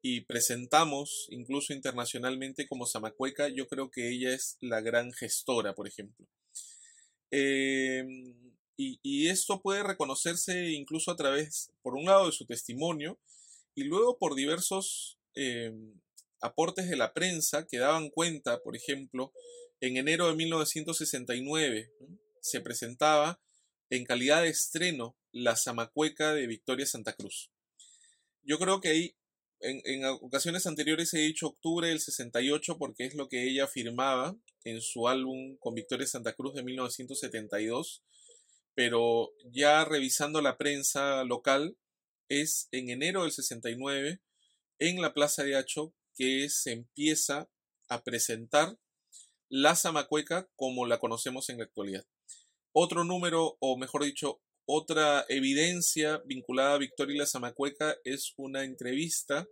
S3: y presentamos incluso internacionalmente como Zamacueca, yo creo que ella es la gran gestora, por ejemplo. Em, y, esto puede reconocerse incluso a través, por un lado, de su testimonio y luego por diversos em, aportes de la prensa que daban cuenta, por ejemplo, en enero de 1969 se presentaba en calidad de estreno la Zamacueca de Victoria Santa Cruz. Yo creo que ahí, en, ocasiones anteriores he dicho octubre del 68 porque es lo que ella firmaba en su álbum con Victoria Santa Cruz de 1972, pero ya revisando la prensa local, es en enero del 69 en la Plaza de Hacho que se empieza a presentar la Zamacueca como la conocemos en la actualidad. Otro número, o mejor dicho, otra evidencia vinculada a Victoria y la Zamacueca es una entrevista,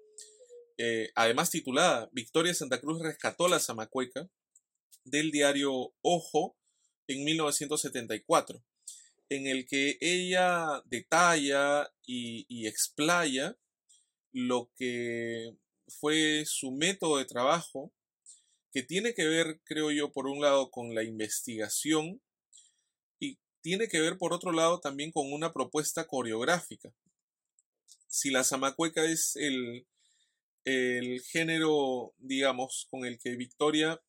S3: eh, además titulada Victoria Santa Cruz rescató la Zamacueca, del diario Ojo en 1974, en el que ella detalla y, explaya lo que fue su método de trabajo que tiene que ver, creo yo, por un lado con la investigación y tiene que ver, por otro lado, también con una propuesta coreográfica. Si la zamacueca es el, el género, digamos, con el que Victoria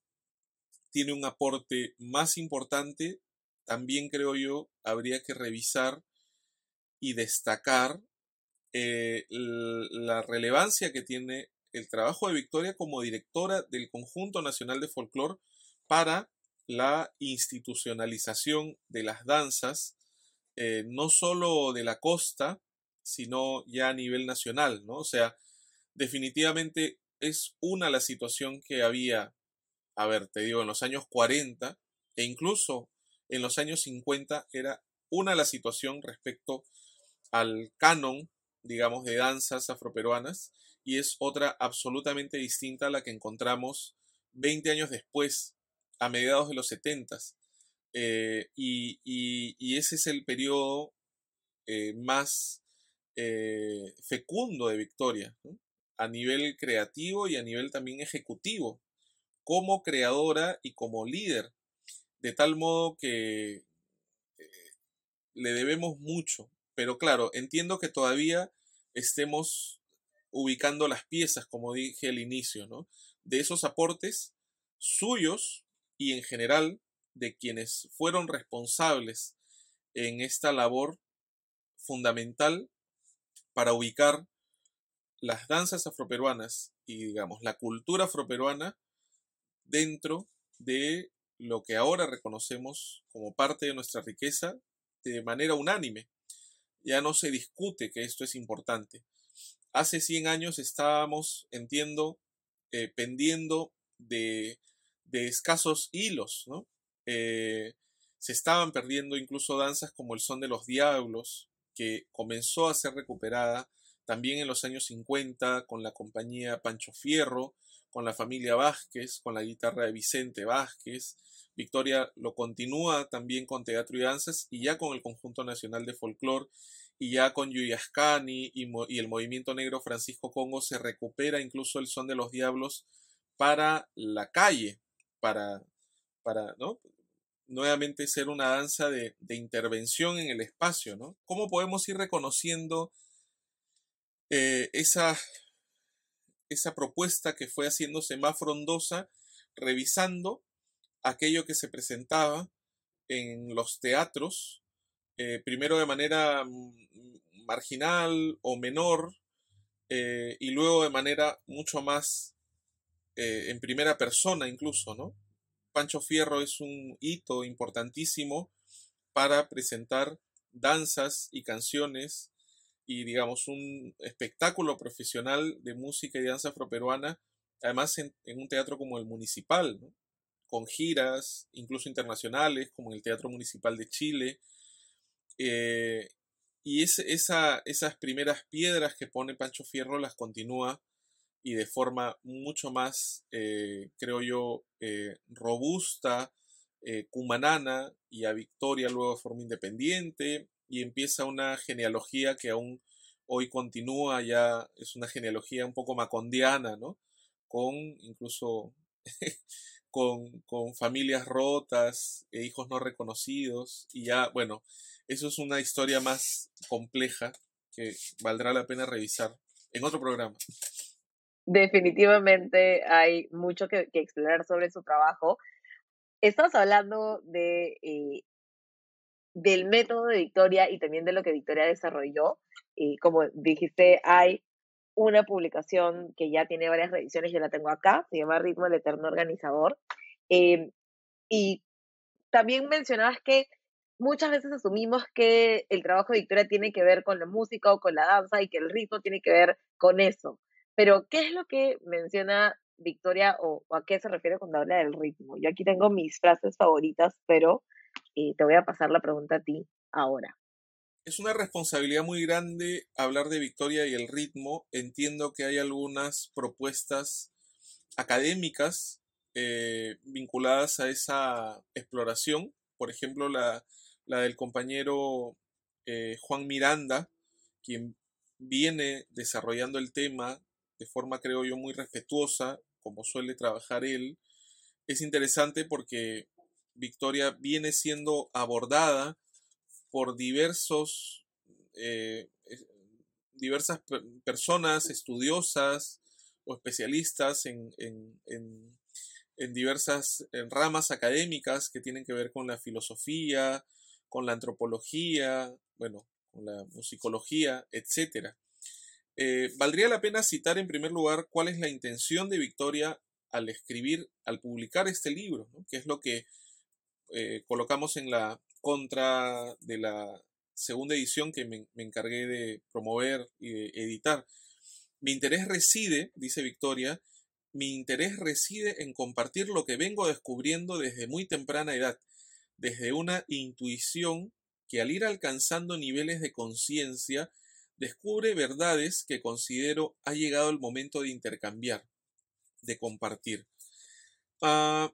S3: tiene un aporte más importante, también creo yo habría que revisar y destacar eh, la relevancia que tiene el trabajo de Victoria como directora del Conjunto Nacional de Folclore para la institucionalización de las danzas, eh, no solo de la costa, sino ya a nivel nacional, ¿no? O sea, definitivamente es una la situación que había, a ver, te digo, en los años 40 e incluso en los años 50 era una la situación respecto al canon, digamos, de danzas afroperuanas y es otra absolutamente distinta a la que encontramos 20 años después, a mediados de los 70. Eh, y, ese es el periodo eh, más eh, fecundo de Victoria, a nivel creativo y a nivel también ejecutivo, como creadora y como líder, de tal modo que le debemos mucho. Pero claro, entiendo que todavía estemos ubicando las piezas, como dije al inicio, ¿no? De esos aportes suyos y en general de quienes fueron responsables en esta labor fundamental para ubicar las danzas afroperuanas y digamos la cultura afroperuana dentro de lo que ahora reconocemos como parte de nuestra riqueza de manera unánime. Ya no se discute que esto es importante. Hace 100 años estábamos, entiendo, eh, pendiendo de, escasos hilos, ¿no? Eh, se estaban perdiendo incluso danzas como el son de los diablos, que comenzó a ser recuperada también en los años 50 con la compañía Pancho Fierro, con la familia Vázquez, con la guitarra de Vicente Vázquez. Victoria lo continúa también con teatro y danzas y ya con el Conjunto Nacional de Folclor y ya con Yuyascani y, y el movimiento negro Francisco Congo se recupera incluso el son de los diablos para la calle, para, para ¿no? nuevamente ser una danza de, intervención en el espacio, ¿no? ¿Cómo podemos ir reconociendo eh, esa, esa propuesta que fue haciéndose más frondosa, revisando aquello que se presentaba en los teatros, eh, primero de manera mm, marginal o menor, eh, y luego de manera mucho más en primera persona incluso, ¿no? Pancho Fierro es un hito importantísimo para presentar danzas y canciones y digamos un espectáculo profesional de música y danza afroperuana, además en, un teatro como el municipal, con giras incluso internacionales como en el Teatro Municipal de Chile. Eh, y esa, esas primeras piedras que pone Pancho Fierro las continúa y de forma mucho más, eh, creo yo, eh, robusta, cumanana y a Victoria luego de forma independiente y empieza una genealogía que aún hoy continúa, ya es una genealogía un poco macondiana, ¿no? Con incluso con, con, familias rotas, e hijos no reconocidos y ya, bueno, eso es una historia más compleja que valdrá la pena revisar en otro programa
S2: definitivamente hay mucho que, explorar sobre su trabajo. Estamos hablando de, eh, del método de Victoria y también de lo que Victoria desarrolló. Y como dijiste, hay una publicación que ya tiene varias revisiones, yo la tengo acá, se llama Ritmo del Eterno Organizador. Em, y también mencionabas que muchas veces asumimos que el trabajo de Victoria tiene que ver con la música o con la danza y que el ritmo tiene que ver con eso. Pero, ¿qué es lo que menciona Victoria o, a qué se refiere cuando habla del ritmo? Yo aquí tengo mis frases favoritas, pero eh, te voy a pasar la pregunta a ti ahora.
S3: Es una responsabilidad muy grande hablar de Victoria y el ritmo. Entiendo que hay algunas propuestas académicas eh, vinculadas a esa exploración. Por ejemplo, la, la del compañero eh, Juan Miranda, quien viene desarrollando el tema de forma, creo yo, muy respetuosa, como suele trabajar él, es interesante porque Victoria viene siendo abordada por diversos, eh, diversas personas estudiosas o especialistas en, en diversas ramas académicas que tienen que ver con la filosofía, con la antropología, bueno, con la musicología, etcétera. Eh, valdría la pena citar en primer lugar cuál es la intención de Victoria al escribir, al publicar este libro, que es lo que eh, colocamos en la contra de la segunda edición que me, encargué de promover y de editar. Mi interés reside, dice Victoria, mi interés reside en compartir lo que vengo descubriendo desde muy temprana edad, desde una intuición que al ir alcanzando niveles de conciencia descubre verdades que considero ha llegado el momento de intercambiar, de compartir. E,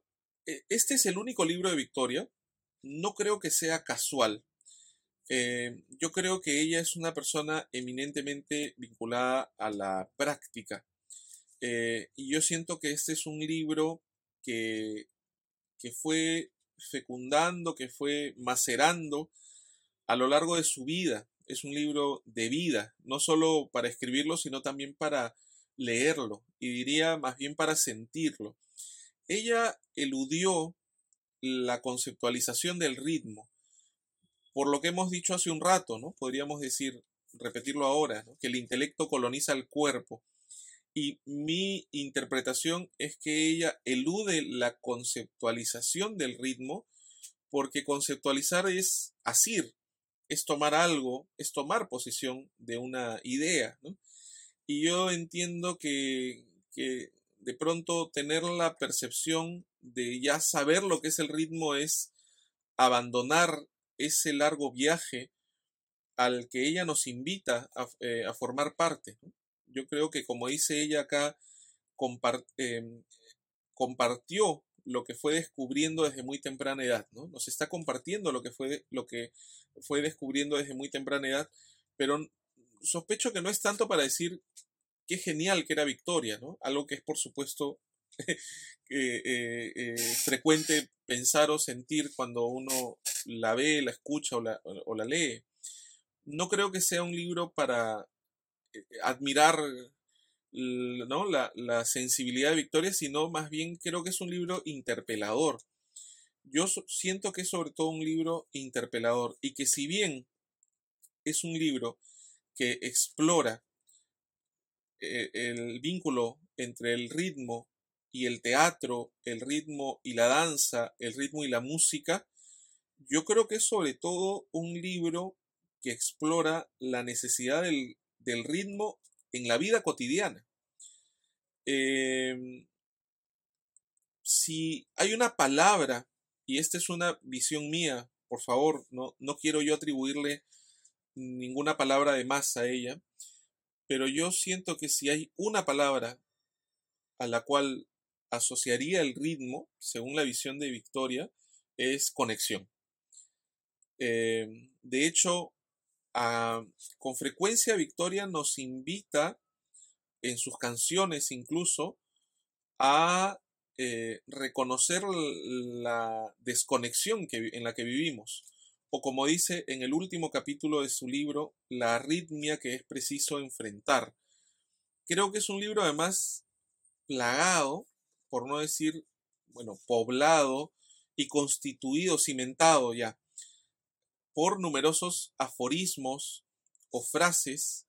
S3: este es el único libro de Victoria. No creo que sea casual. Eh, yo creo que ella es una persona eminentemente vinculada a la práctica. Eh, y yo siento que este es un libro que, que fue fecundando, que fue macerando a lo largo de su vida. Es un libro de vida, no solo para escribirlo, sino también para leerlo y diría más bien para sentirlo. Ella eludió la conceptualización del ritmo, por lo que hemos dicho hace un rato, ¿no? Podríamos decir, repetirlo ahora, que el intelecto coloniza el cuerpo. Y mi interpretación es que ella elude la conceptualización del ritmo, porque conceptualizar es asir, es tomar algo, es tomar posición de una idea. Y yo entiendo que de pronto tener la percepción de ya saber lo que es el ritmo es abandonar ese largo viaje al que ella nos invita a, eh, formar parte. Yo creo que, como dice ella acá, em, compartió lo que fue descubriendo desde muy temprana edad, ¿no? Nos está compartiendo lo que fue, lo que fue descubriendo desde muy temprana edad, pero sospecho que no es tanto para decir qué genial que era Victoria, ¿no? Algo que es, por supuesto, eh, eh, frecuente pensar o sentir cuando uno la ve, la escucha o la, lee. No creo que sea un libro para eh, admirar ¿no? la, sensibilidad de Victoria, sino más bien creo que es un libro interpelador. Yo siento que es sobre todo un libro interpelador y que si bien es un libro que explora eh, el vínculo entre el ritmo y el teatro, el ritmo y la danza, el ritmo y la música, yo creo que es sobre todo un libro que explora la necesidad del, ritmo en la vida cotidiana. Em, si hay una palabra, y esta es una visión mía, por favor, no, no quiero yo atribuirle ninguna palabra de más a ella, pero yo siento que si hay una palabra a la cual asociaría el ritmo, según la visión de Victoria, es conexión. Em, de hecho, con frecuencia Victoria nos invita en sus canciones incluso a eh, reconocer la desconexión que, en la que vivimos, o como dice en el último capítulo de su libro, la arritmia que es preciso enfrentar. Creo que es un libro además plagado, por no decir, bueno, poblado y constituido, cimentado ya, por numerosos aforismos o frases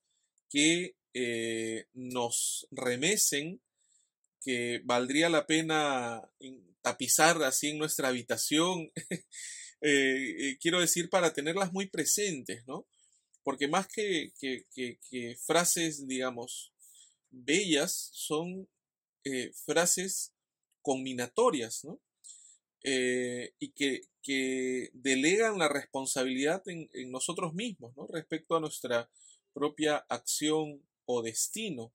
S3: que eh, nos remecen que valdría la pena tapizar así en nuestra habitación, eh, eh, quiero decir, para tenerlas muy presentes, ¿no? Porque más que, que frases, digamos, bellas, son frases combinatorias, ¿no? Eh, y que, delegan la responsabilidad en, nosotros mismos ¿no? respecto a nuestra propia acción o destino.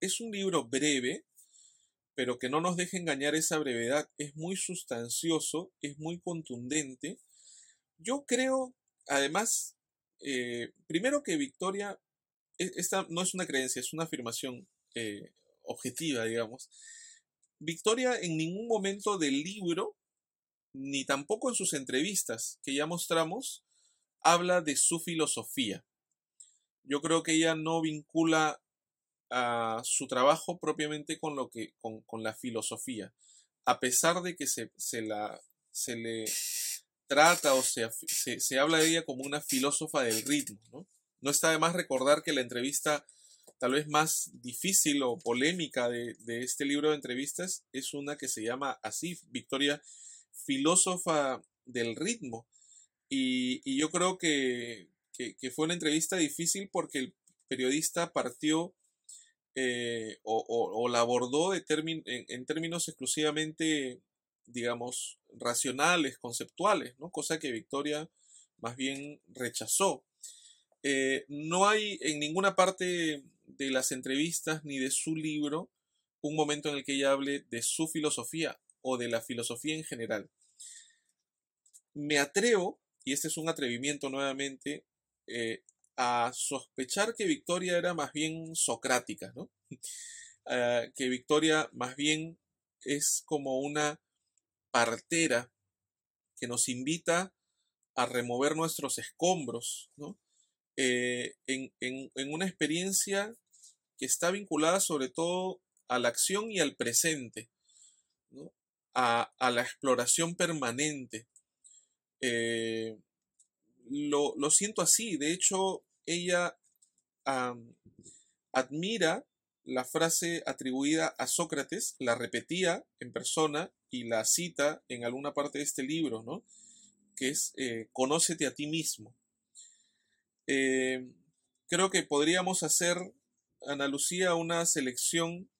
S3: Es un libro breve, pero que no nos deje engañar esa brevedad. Es muy sustancioso, es muy contundente. Yo creo, además, eh, primero que Victoria, e, esta no es una creencia, es una afirmación eh, objetiva, digamos. Victoria en ningún momento del libro, ni tampoco en sus entrevistas que ya mostramos, habla de su filosofía. Yo creo que ella no vincula a su trabajo propiamente con lo que con, la filosofía a pesar de que se, la, se le trata o se, se, habla de ella como una filósofa del ritmo ¿no? no está de más recordar que la entrevista tal vez más difícil o polémica de, este libro de entrevistas es una que se llama así, Victoria, filósofa del ritmo. Y, yo creo que, fue una entrevista difícil porque el periodista partió eh, o, la abordó en, términos exclusivamente, digamos, racionales, conceptuales, ¿no? cosa que Victoria más bien rechazó. Eh, no hay en ninguna parte de las entrevistas ni de su libro un momento en el que ella hable de su filosofía o de la filosofía en general. Me atrevo, y este es un atrevimiento nuevamente, eh, a sospechar que Victoria era más bien socrática, ¿no? Eh, que Victoria más bien es como una partera que nos invita a remover nuestros escombros, ¿no? Eh, en, una experiencia que está vinculada sobre todo a la acción y al presente, a, la exploración permanente. Eh, lo, siento así, de hecho, ella admira la frase atribuida a Sócrates, la repetía en persona y la cita en alguna parte de este libro, ¿no? que es eh, Conócete a ti mismo. Eh, creo que podríamos hacer, Ana Lucía, una selección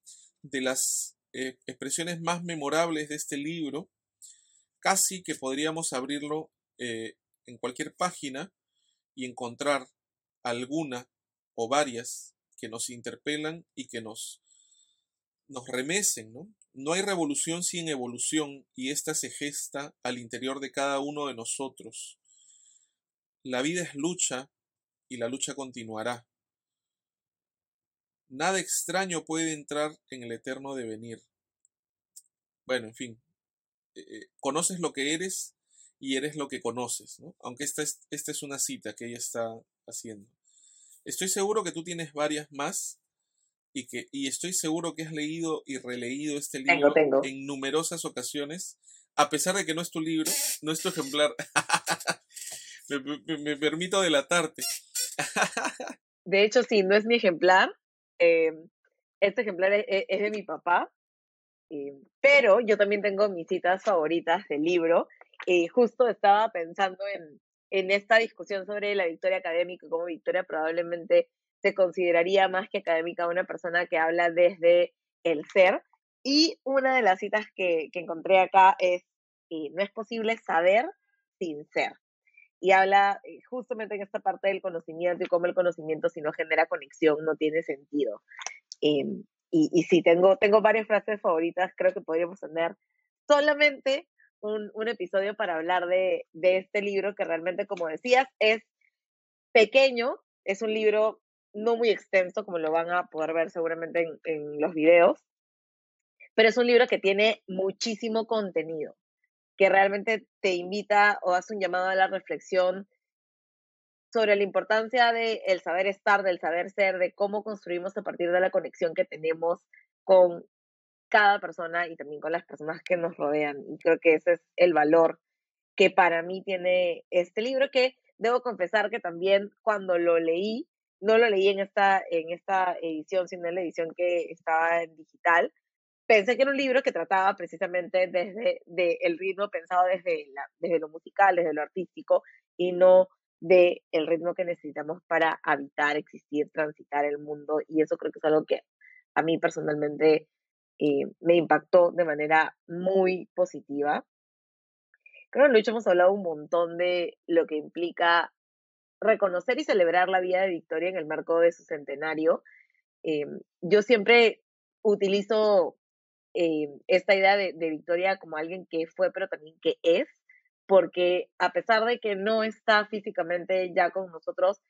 S3: de las eh, expresiones más memorables de este libro. Casi que podríamos abrirlo en cualquier página y encontrar alguna o varias que nos interpelan y que nos, nos remecen. ¿no? no hay revolución sin evolución y ésta se gesta al interior de cada uno de nosotros. La vida es lucha y la lucha continuará. Nada extraño puede entrar en el eterno devenir. Bueno, en fin, eh, eh, conoces lo que eres y eres lo que conoces, ¿no? aunque esta es, esta es una cita que ella está haciendo. Estoy seguro que tú tienes varias más y, que, y estoy seguro que has leído y releído este libro en numerosas ocasiones, a pesar de que no es tu libro, no es tu ejemplar. me, me permito delatarte.
S2: De hecho, sí, no es mi ejemplar. Em, este ejemplar e, e, es, de mi papá. Em, pero yo también tengo mis citas favoritas del libro. Y justo estaba pensando en, en esta discusión sobre la victoria académica y cómo Victoria probablemente se consideraría más que académica una persona que habla desde el ser. Y una de las citas que, que encontré acá es, eh, no es posible saber sin ser y habla eh, justamente en esta parte del conocimiento y cómo el conocimiento si no genera conexión no tiene sentido. Em, y, y sí, tengo, tengo varias frases favoritas, creo que podríamos tener solamente un, un episodio para hablar de, de este libro que realmente, como decías, es pequeño, es un libro no muy extenso, como lo van a poder ver seguramente en, en los videos, pero es un libro que tiene muchísimo contenido que realmente te invita o hace un llamado a la reflexión sobre la importancia del el saber estar, del saber ser, de cómo construimos a partir de la conexión que tenemos con cada persona y también con las personas que nos rodean. Y creo que ese es el valor que para mí tiene este libro, que debo confesar que también cuando lo leí, no lo leí en esta, en esta edición, sino en la edición que estaba en digital, pensé que era un libro que trataba precisamente desde de el ritmo pensado desde, desde lo musical, desde lo artístico y no de el ritmo que necesitamos para habitar, existir, transitar el mundo y eso creo que es algo que a mí personalmente eh, me impactó de manera muy positiva. Creo que Lucho hemos hablado un montón de lo que implica reconocer y celebrar la vida de Victoria en el marco de su centenario. Eh, yo siempre utilizo eh, esta idea de, Victoria como alguien que fue, pero también que es, porque a pesar de que no está físicamente ya con nosotros,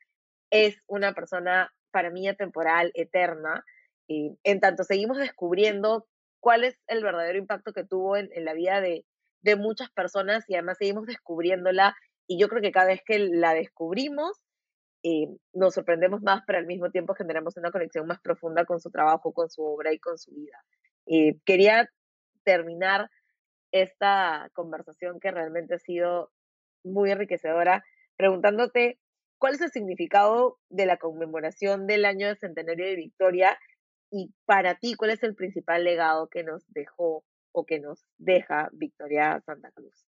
S2: es una persona para mí atemporal, eterna, en tanto seguimos descubriendo cuál es el verdadero impacto que tuvo en, la vida de, de muchas personas y además seguimos descubriéndola y yo creo que cada vez que la descubrimos, eh, nos sorprendemos más, pero al mismo tiempo generamos una conexión más profunda con su trabajo, con su obra y con su vida. Y quería terminar esta conversación que realmente ha sido muy enriquecedora preguntándote ¿cuál es el significado de la conmemoración del año de centenario de Victoria? Y para ti, ¿cuál es el principal legado que nos dejó o que nos deja Victoria Santa Cruz?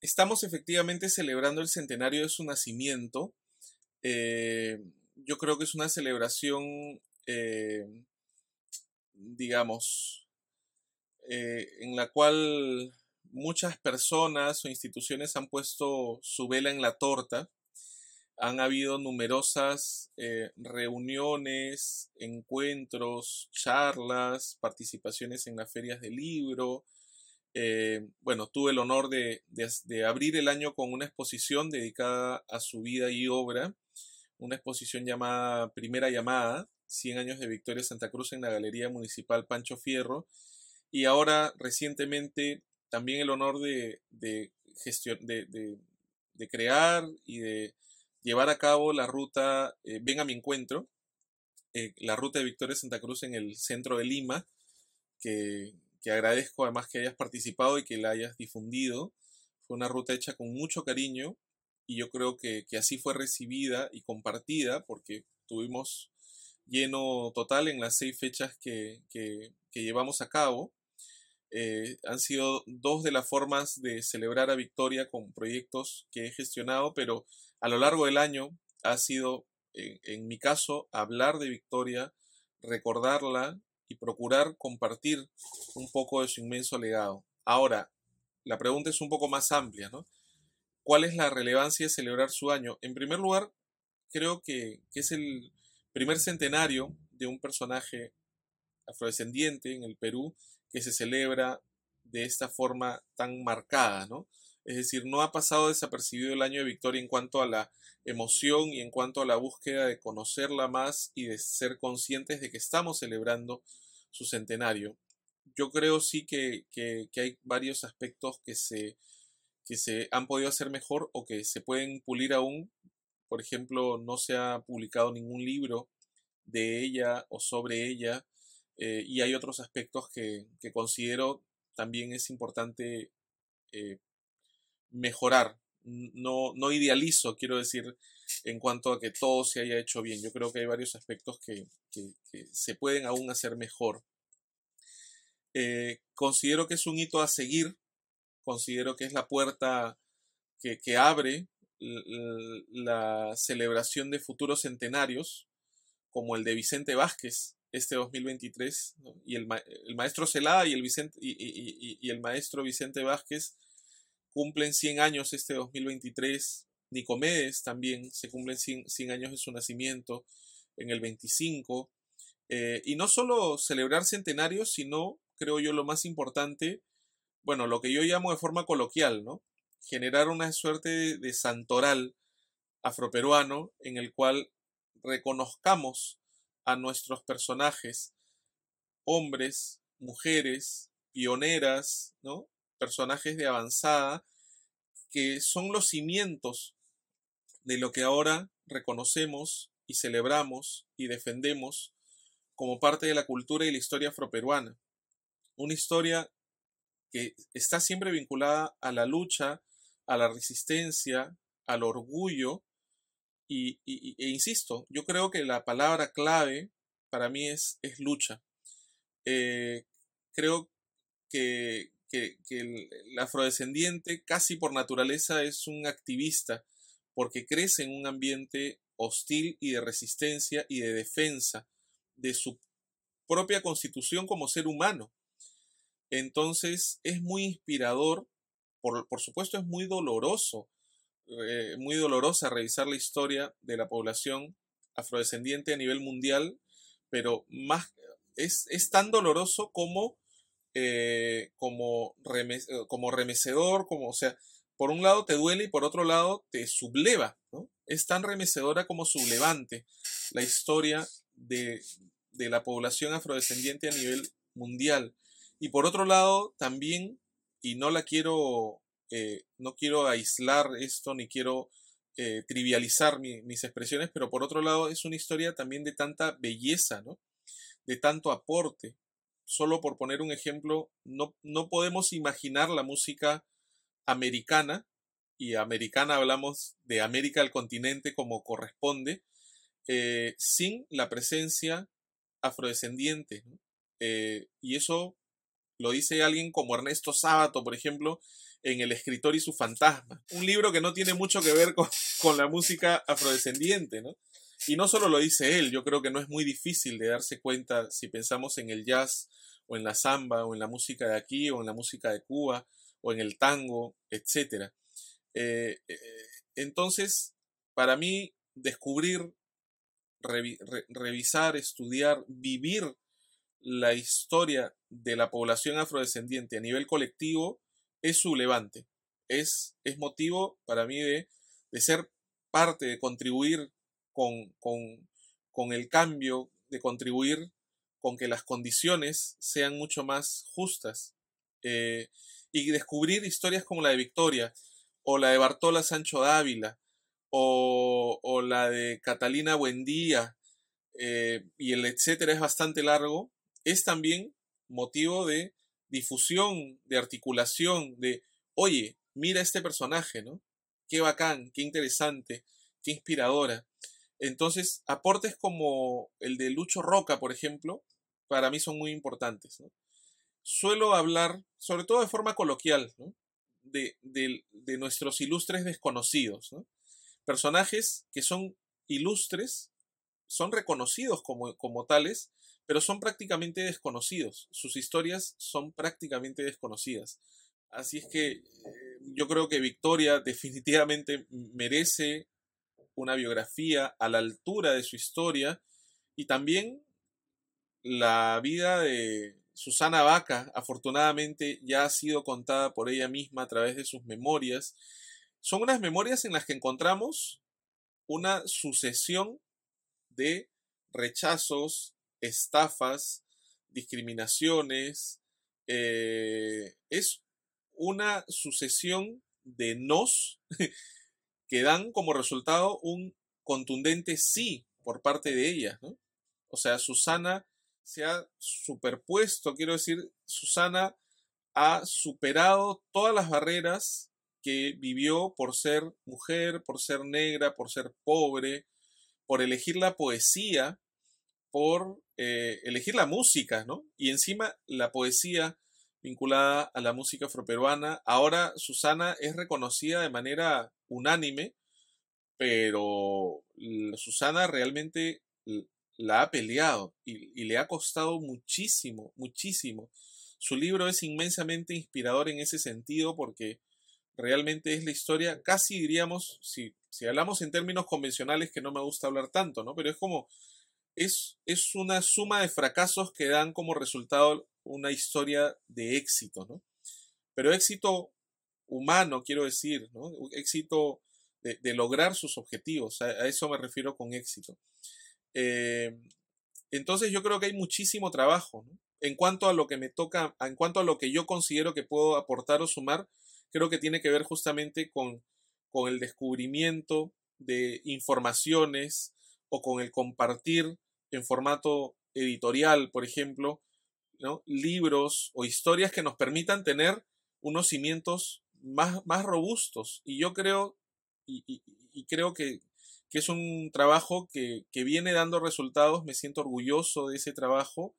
S3: Estamos efectivamente celebrando el centenario de su nacimiento. Eh, yo creo que es una celebración, eh, digamos, eh, en la cual muchas personas o instituciones han puesto su vela en la torta. Han habido numerosas eh, reuniones, encuentros, charlas, participaciones en las ferias de libro. Eh, bueno, tuve el honor de, abrir el año con una exposición dedicada a su vida y obra, una exposición llamada Primera Llamada, 100 años de Victoria Santa Cruz en la Galería Municipal Pancho Fierro, y ahora recientemente también el honor de, de, de, crear y de llevar a cabo la ruta eh, Ven a mi encuentro, eh, la ruta de Victoria Santa Cruz en el centro de Lima, que, agradezco además que hayas participado y que la hayas difundido. Fue una ruta hecha con mucho cariño y yo creo que, así fue recibida y compartida porque tuvimos lleno total en las seis fechas que, que llevamos a cabo. Eh, han sido dos de las formas de celebrar a Victoria con proyectos que he gestionado, pero a lo largo del año ha sido, en mi caso, hablar de Victoria, recordarla y procurar compartir un poco de su inmenso legado. Ahora, la pregunta es un poco más amplia, ¿no? ¿Cuál es la relevancia de celebrar su año? En primer lugar, creo que, que es el primer centenario de un personaje afrodescendiente en el Perú que se celebra de esta forma tan marcada, ¿no? Es decir, no ha pasado desapercibido el año de Victoria en cuanto a la emoción y en cuanto a la búsqueda de conocerla más y de ser conscientes de que estamos celebrando su centenario. Yo creo sí que, hay varios aspectos que se, que se han podido hacer mejor o que se pueden pulir aún. Por ejemplo, no se ha publicado ningún libro de ella o sobre ella eh, y hay otros aspectos que, considero también es importante eh, mejorar. No, no idealizo, quiero decir, en cuanto a que todo se haya hecho bien. Yo creo que hay varios aspectos que, se pueden aún hacer mejor. Eh, considero que es un hito a seguir, considero que es la puerta que, abre la celebración de futuros centenarios, como el de Vicente Vázquez, este 2023 y el, maestro Celada y el, Vicente, y, el maestro Vicente Vázquez cumplen 100 años este 2023. Nicomedes también se cumplen 100, años de su nacimiento en el 25. Eh, y no solo celebrar centenarios, sino, creo yo, lo más importante, bueno, lo que yo llamo de forma coloquial, ¿no? Generar una suerte de santoral afroperuano en el cual reconozcamos a nuestros personajes, hombres, mujeres, pioneras, ¿no? Personajes de avanzada, que son los cimientos de lo que ahora reconocemos y celebramos y defendemos como parte de la cultura y la historia afroperuana. Una historia que está siempre vinculada a la lucha, a la resistencia, al orgullo y, e insisto, yo creo que la palabra clave para mí es, es lucha. Eh, creo que, el, afrodescendiente casi por naturaleza es un activista porque crece en un ambiente hostil y de resistencia y de defensa de su propia constitución como ser humano. Entonces es muy inspirador, por, por supuesto es muy doloroso eh, muy dolorosa revisar la historia de la población afrodescendiente a nivel mundial, pero más es, tan doloroso como, eh, como, eh, como remecedor, como, o sea, por un lado te duele y por otro lado te subleva. Es tan remecedora como sublevante la historia de, de la población afrodescendiente a nivel mundial. Y por otro lado, también, y no la quiero eh, no quiero aislar esto ni quiero trivializar mis expresiones, pero por otro lado es una historia también de tanta belleza, ¿no? De tanto aporte. Solo por poner un ejemplo, no, no podemos imaginar la música americana y americana hablamos de América al continente como corresponde, eh, sin la presencia afrodescendiente. Eh, y eso lo dice alguien como Ernesto Sábato, por ejemplo, en El escritor y su fantasma. Un libro que no tiene mucho que ver con, con la música afrodescendiente, ¿no? Y no solo lo dice él, yo creo que no es muy difícil de darse cuenta si pensamos en el jazz o en la samba o en la música de aquí o en la música de Cuba o en el tango, etc. Eh, eh, entonces, para mí, descubrir, revisar, estudiar, vivir la historia de la población afrodescendiente a nivel colectivo es sublevante. Es, es motivo para mí de, de ser parte, de contribuir con, con, con el cambio, de contribuir con que las condiciones sean mucho más justas. Eh, y descubrir historias como la de Victoria, o la de Bartola Sancho Dávila, o, o la de Catalina Buendía, eh, y el etcétera es bastante largo, es también motivo de difusión, de articulación, de, oye, mira este personaje, ¿no? Qué bacán, qué interesante, qué inspiradora. Entonces, aportes como el de Lucho Roca, por ejemplo, para mí son muy importantes. Suelo hablar, sobre todo de forma coloquial, de, de, nuestros ilustres desconocidos. Personajes que son ilustres, son reconocidos como, como tales, pero son prácticamente desconocidos. Sus historias son prácticamente desconocidas. Así es que eh, yo creo que Victoria definitivamente merece una biografía a la altura de su historia y también la vida de Susana Vaca, afortunadamente, ya ha sido contada por ella misma a través de sus memorias. Son unas memorias en las que encontramos una sucesión de rechazos, estafas, discriminaciones. Eh, es una sucesión de nos que dan como resultado un contundente sí por parte de ella. O sea, Susana se ha superpuesto, quiero decir, Susana ha superado todas las barreras que vivió por ser mujer, por ser negra, por ser pobre, por elegir la poesía por eh, elegir la música, ¿no? Y encima la poesía vinculada a la música afroperuana. Ahora Susana es reconocida de manera unánime, pero Susana realmente la ha peleado y, le ha costado muchísimo, muchísimo. Su libro es inmensamente inspirador en ese sentido porque realmente es la historia, casi diríamos, si, si hablamos en términos convencionales, que no me gusta hablar tanto, ¿no? Pero es como es, una suma de fracasos que dan como resultado una historia de éxito, ¿no? Pero éxito humano, quiero decir, ¿no? Éxito de, lograr sus objetivos, a, eso me refiero con éxito. Eh, entonces yo creo que hay muchísimo trabajo. En cuanto a lo que me toca, en cuanto a lo que yo considero que puedo aportar o sumar, creo que tiene que ver justamente con el descubrimiento de informaciones o con el compartir en formato editorial, por ejemplo, libros o historias que nos permitan tener unos cimientos más, más robustos. Y yo creo, y, creo que, es un trabajo que, que, viene dando resultados, me siento orgulloso de ese trabajo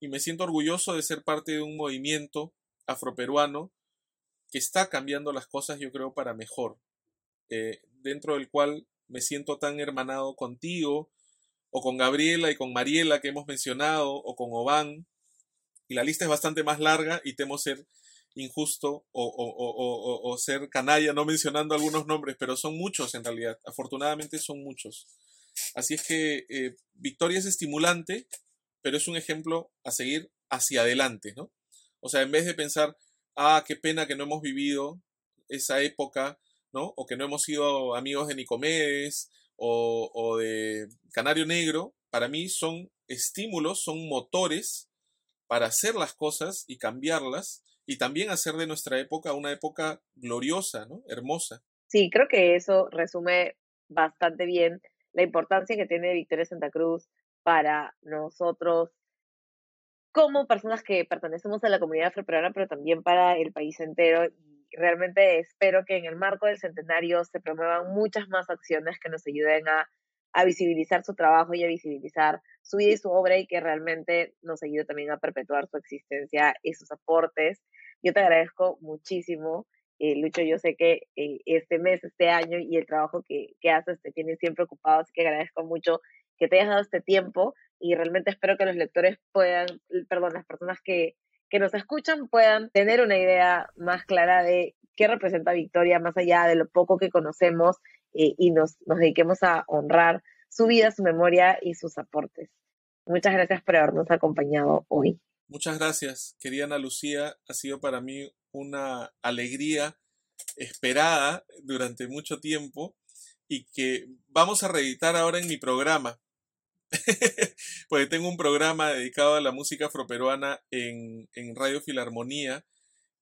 S3: y me siento orgulloso de ser parte de un movimiento afroperuano que está cambiando las cosas, yo creo, para mejor, eh, dentro del cual me siento tan hermanado contigo, o con Gabriela y con Mariela que hemos mencionado, o con Oban, y la lista es bastante más larga y temo ser injusto o, ser canalla no mencionando algunos nombres, pero son muchos en realidad, afortunadamente son muchos. Así es que eh, Victoria es estimulante, pero es un ejemplo a seguir hacia adelante, ¿no? O sea, en vez de pensar, ah, qué pena que no hemos vivido esa época, ¿no? O que no hemos sido amigos de Nicomedes, o, de Canario Negro, para mí son estímulos, son motores para hacer las cosas y cambiarlas y también hacer de nuestra época una época gloriosa, ¿no? Hermosa.
S2: Sí, creo que eso resume bastante bien la importancia que tiene Victoria Santa Cruz para nosotros como personas que pertenecemos a la comunidad afroperuana, pero también para el país entero. realmente espero que en el marco del centenario se promuevan muchas más acciones que nos ayuden a, a visibilizar su trabajo y a visibilizar su vida y su obra y que realmente nos ayude también a perpetuar su existencia y sus aportes. Yo te agradezco muchísimo. Eh, Lucho, yo sé que eh, este mes, este año y el trabajo que, que haces te tiene siempre ocupado, así que agradezco mucho que te hayas dado este tiempo y realmente espero que los lectores puedan, perdón, las personas que, que nos escuchan puedan tener una idea más clara de qué representa Victoria, más allá de lo poco que conocemos eh, y nos, nos dediquemos a honrar su vida, su memoria y sus aportes. Muchas gracias por habernos acompañado hoy.
S3: Muchas gracias, querida Ana Lucía. Ha sido para mí una alegría esperada durante mucho tiempo y que vamos a reeditar ahora en mi programa. Porque tengo un programa dedicado a la música afroperuana en, en Radio Filarmonía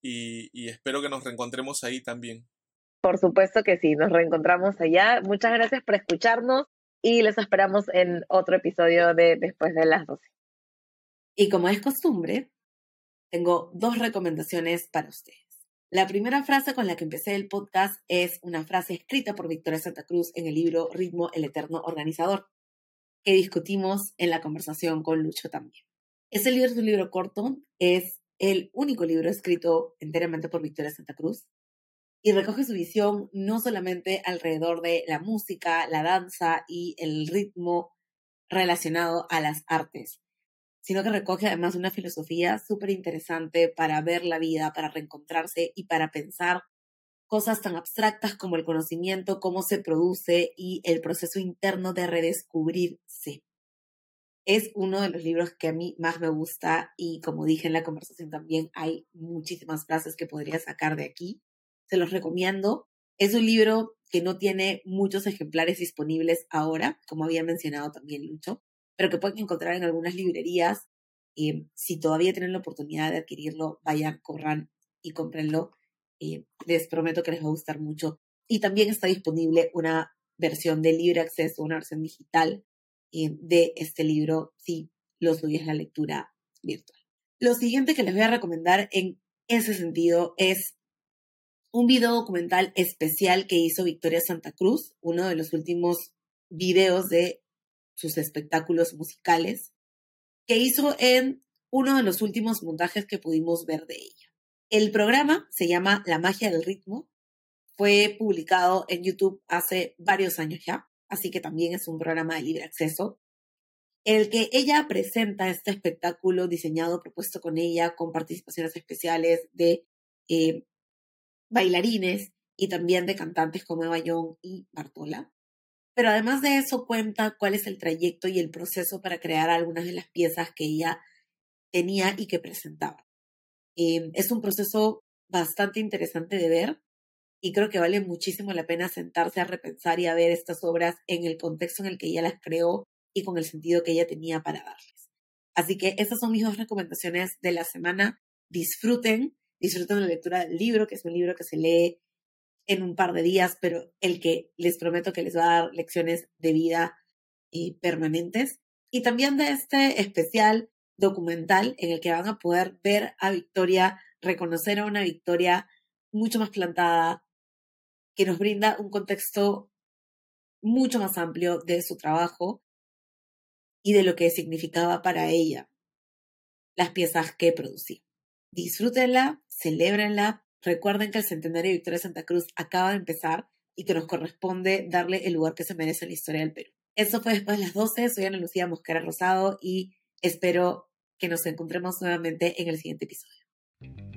S3: y, y espero que nos reencontremos ahí también.
S2: Por supuesto que sí, nos reencontramos allá. Muchas gracias por escucharnos y les esperamos en otro episodio de Después de las 12.
S1: Y como es costumbre, tengo dos recomendaciones para ustedes. La primera frase con la que empecé el podcast es una frase escrita por Victoria Santa Cruz en el libro Ritmo, el Eterno Organizador, que discutimos en la conversación con Lucho también. Ese libro es un libro corto, es el único libro escrito enteramente por Victoria Santa Cruz y recoge su visión no solamente alrededor de la música, la danza y el ritmo relacionado a las artes, sino que recoge además una filosofía súper interesante para ver la vida, para reencontrarse y para pensar cosas tan abstractas como el conocimiento, cómo se produce y el proceso interno de redescubrirse. Es uno de los libros que a mí más me gusta y como dije en la conversación también hay muchísimas frases que podría sacar de aquí se los recomiendo. Es un libro que no tiene muchos ejemplares disponibles ahora, como había mencionado también Lucho, pero que pueden encontrar en algunas librerías. y si todavía tienen la oportunidad de adquirirlo, vayan, corran y cómprenlo. les prometo que les va a gustar mucho. Y también está disponible una versión de libre acceso, una versión digital de este libro, si lo suyo es la lectura virtual. Lo siguiente que les voy a recomendar en ese sentido es un video documental especial que hizo Victoria Santa Cruz, uno de los últimos videos de sus espectáculos musicales, que hizo en uno de los últimos montajes que pudimos ver de ella. El programa se llama La magia del ritmo, fue publicado en YouTube hace varios años ya, así que también es un programa de libre acceso, el que ella presenta este espectáculo diseñado, propuesto con ella, con participaciones especiales de eh, bailarines y también de cantantes como Eva Young y Bartola. Pero además de eso cuenta cuál es el trayecto y el proceso para crear algunas de las piezas que ella tenía y que presentaba. Em, es un proceso bastante interesante de ver y creo que vale muchísimo la pena sentarse a repensar y a ver estas obras en el contexto en el que ella las creó y con el sentido que ella tenía para darles. Así que esas son mis dos recomendaciones de la semana. Disfruten disfruten la lectura del libro, que es un libro que se lee en un par de días, pero el que les prometo que les va a dar lecciones de vida y permanentes. Y también de este especial documental en el que van a poder ver a Victoria, reconocer a una Victoria mucho más plantada, que nos brinda un contexto mucho más amplio de su trabajo y de lo que significaba para ella las piezas que producía. Disfrútenla, celébrenla. Recuerden que el centenario de Victoria Santa Cruz acaba de empezar y que nos corresponde darle el lugar que se merece en la historia del Perú. Eso fue después de las 12. Soy Ana Lucía Mosquera Rosado y espero que nos encontremos nuevamente en el siguiente episodio.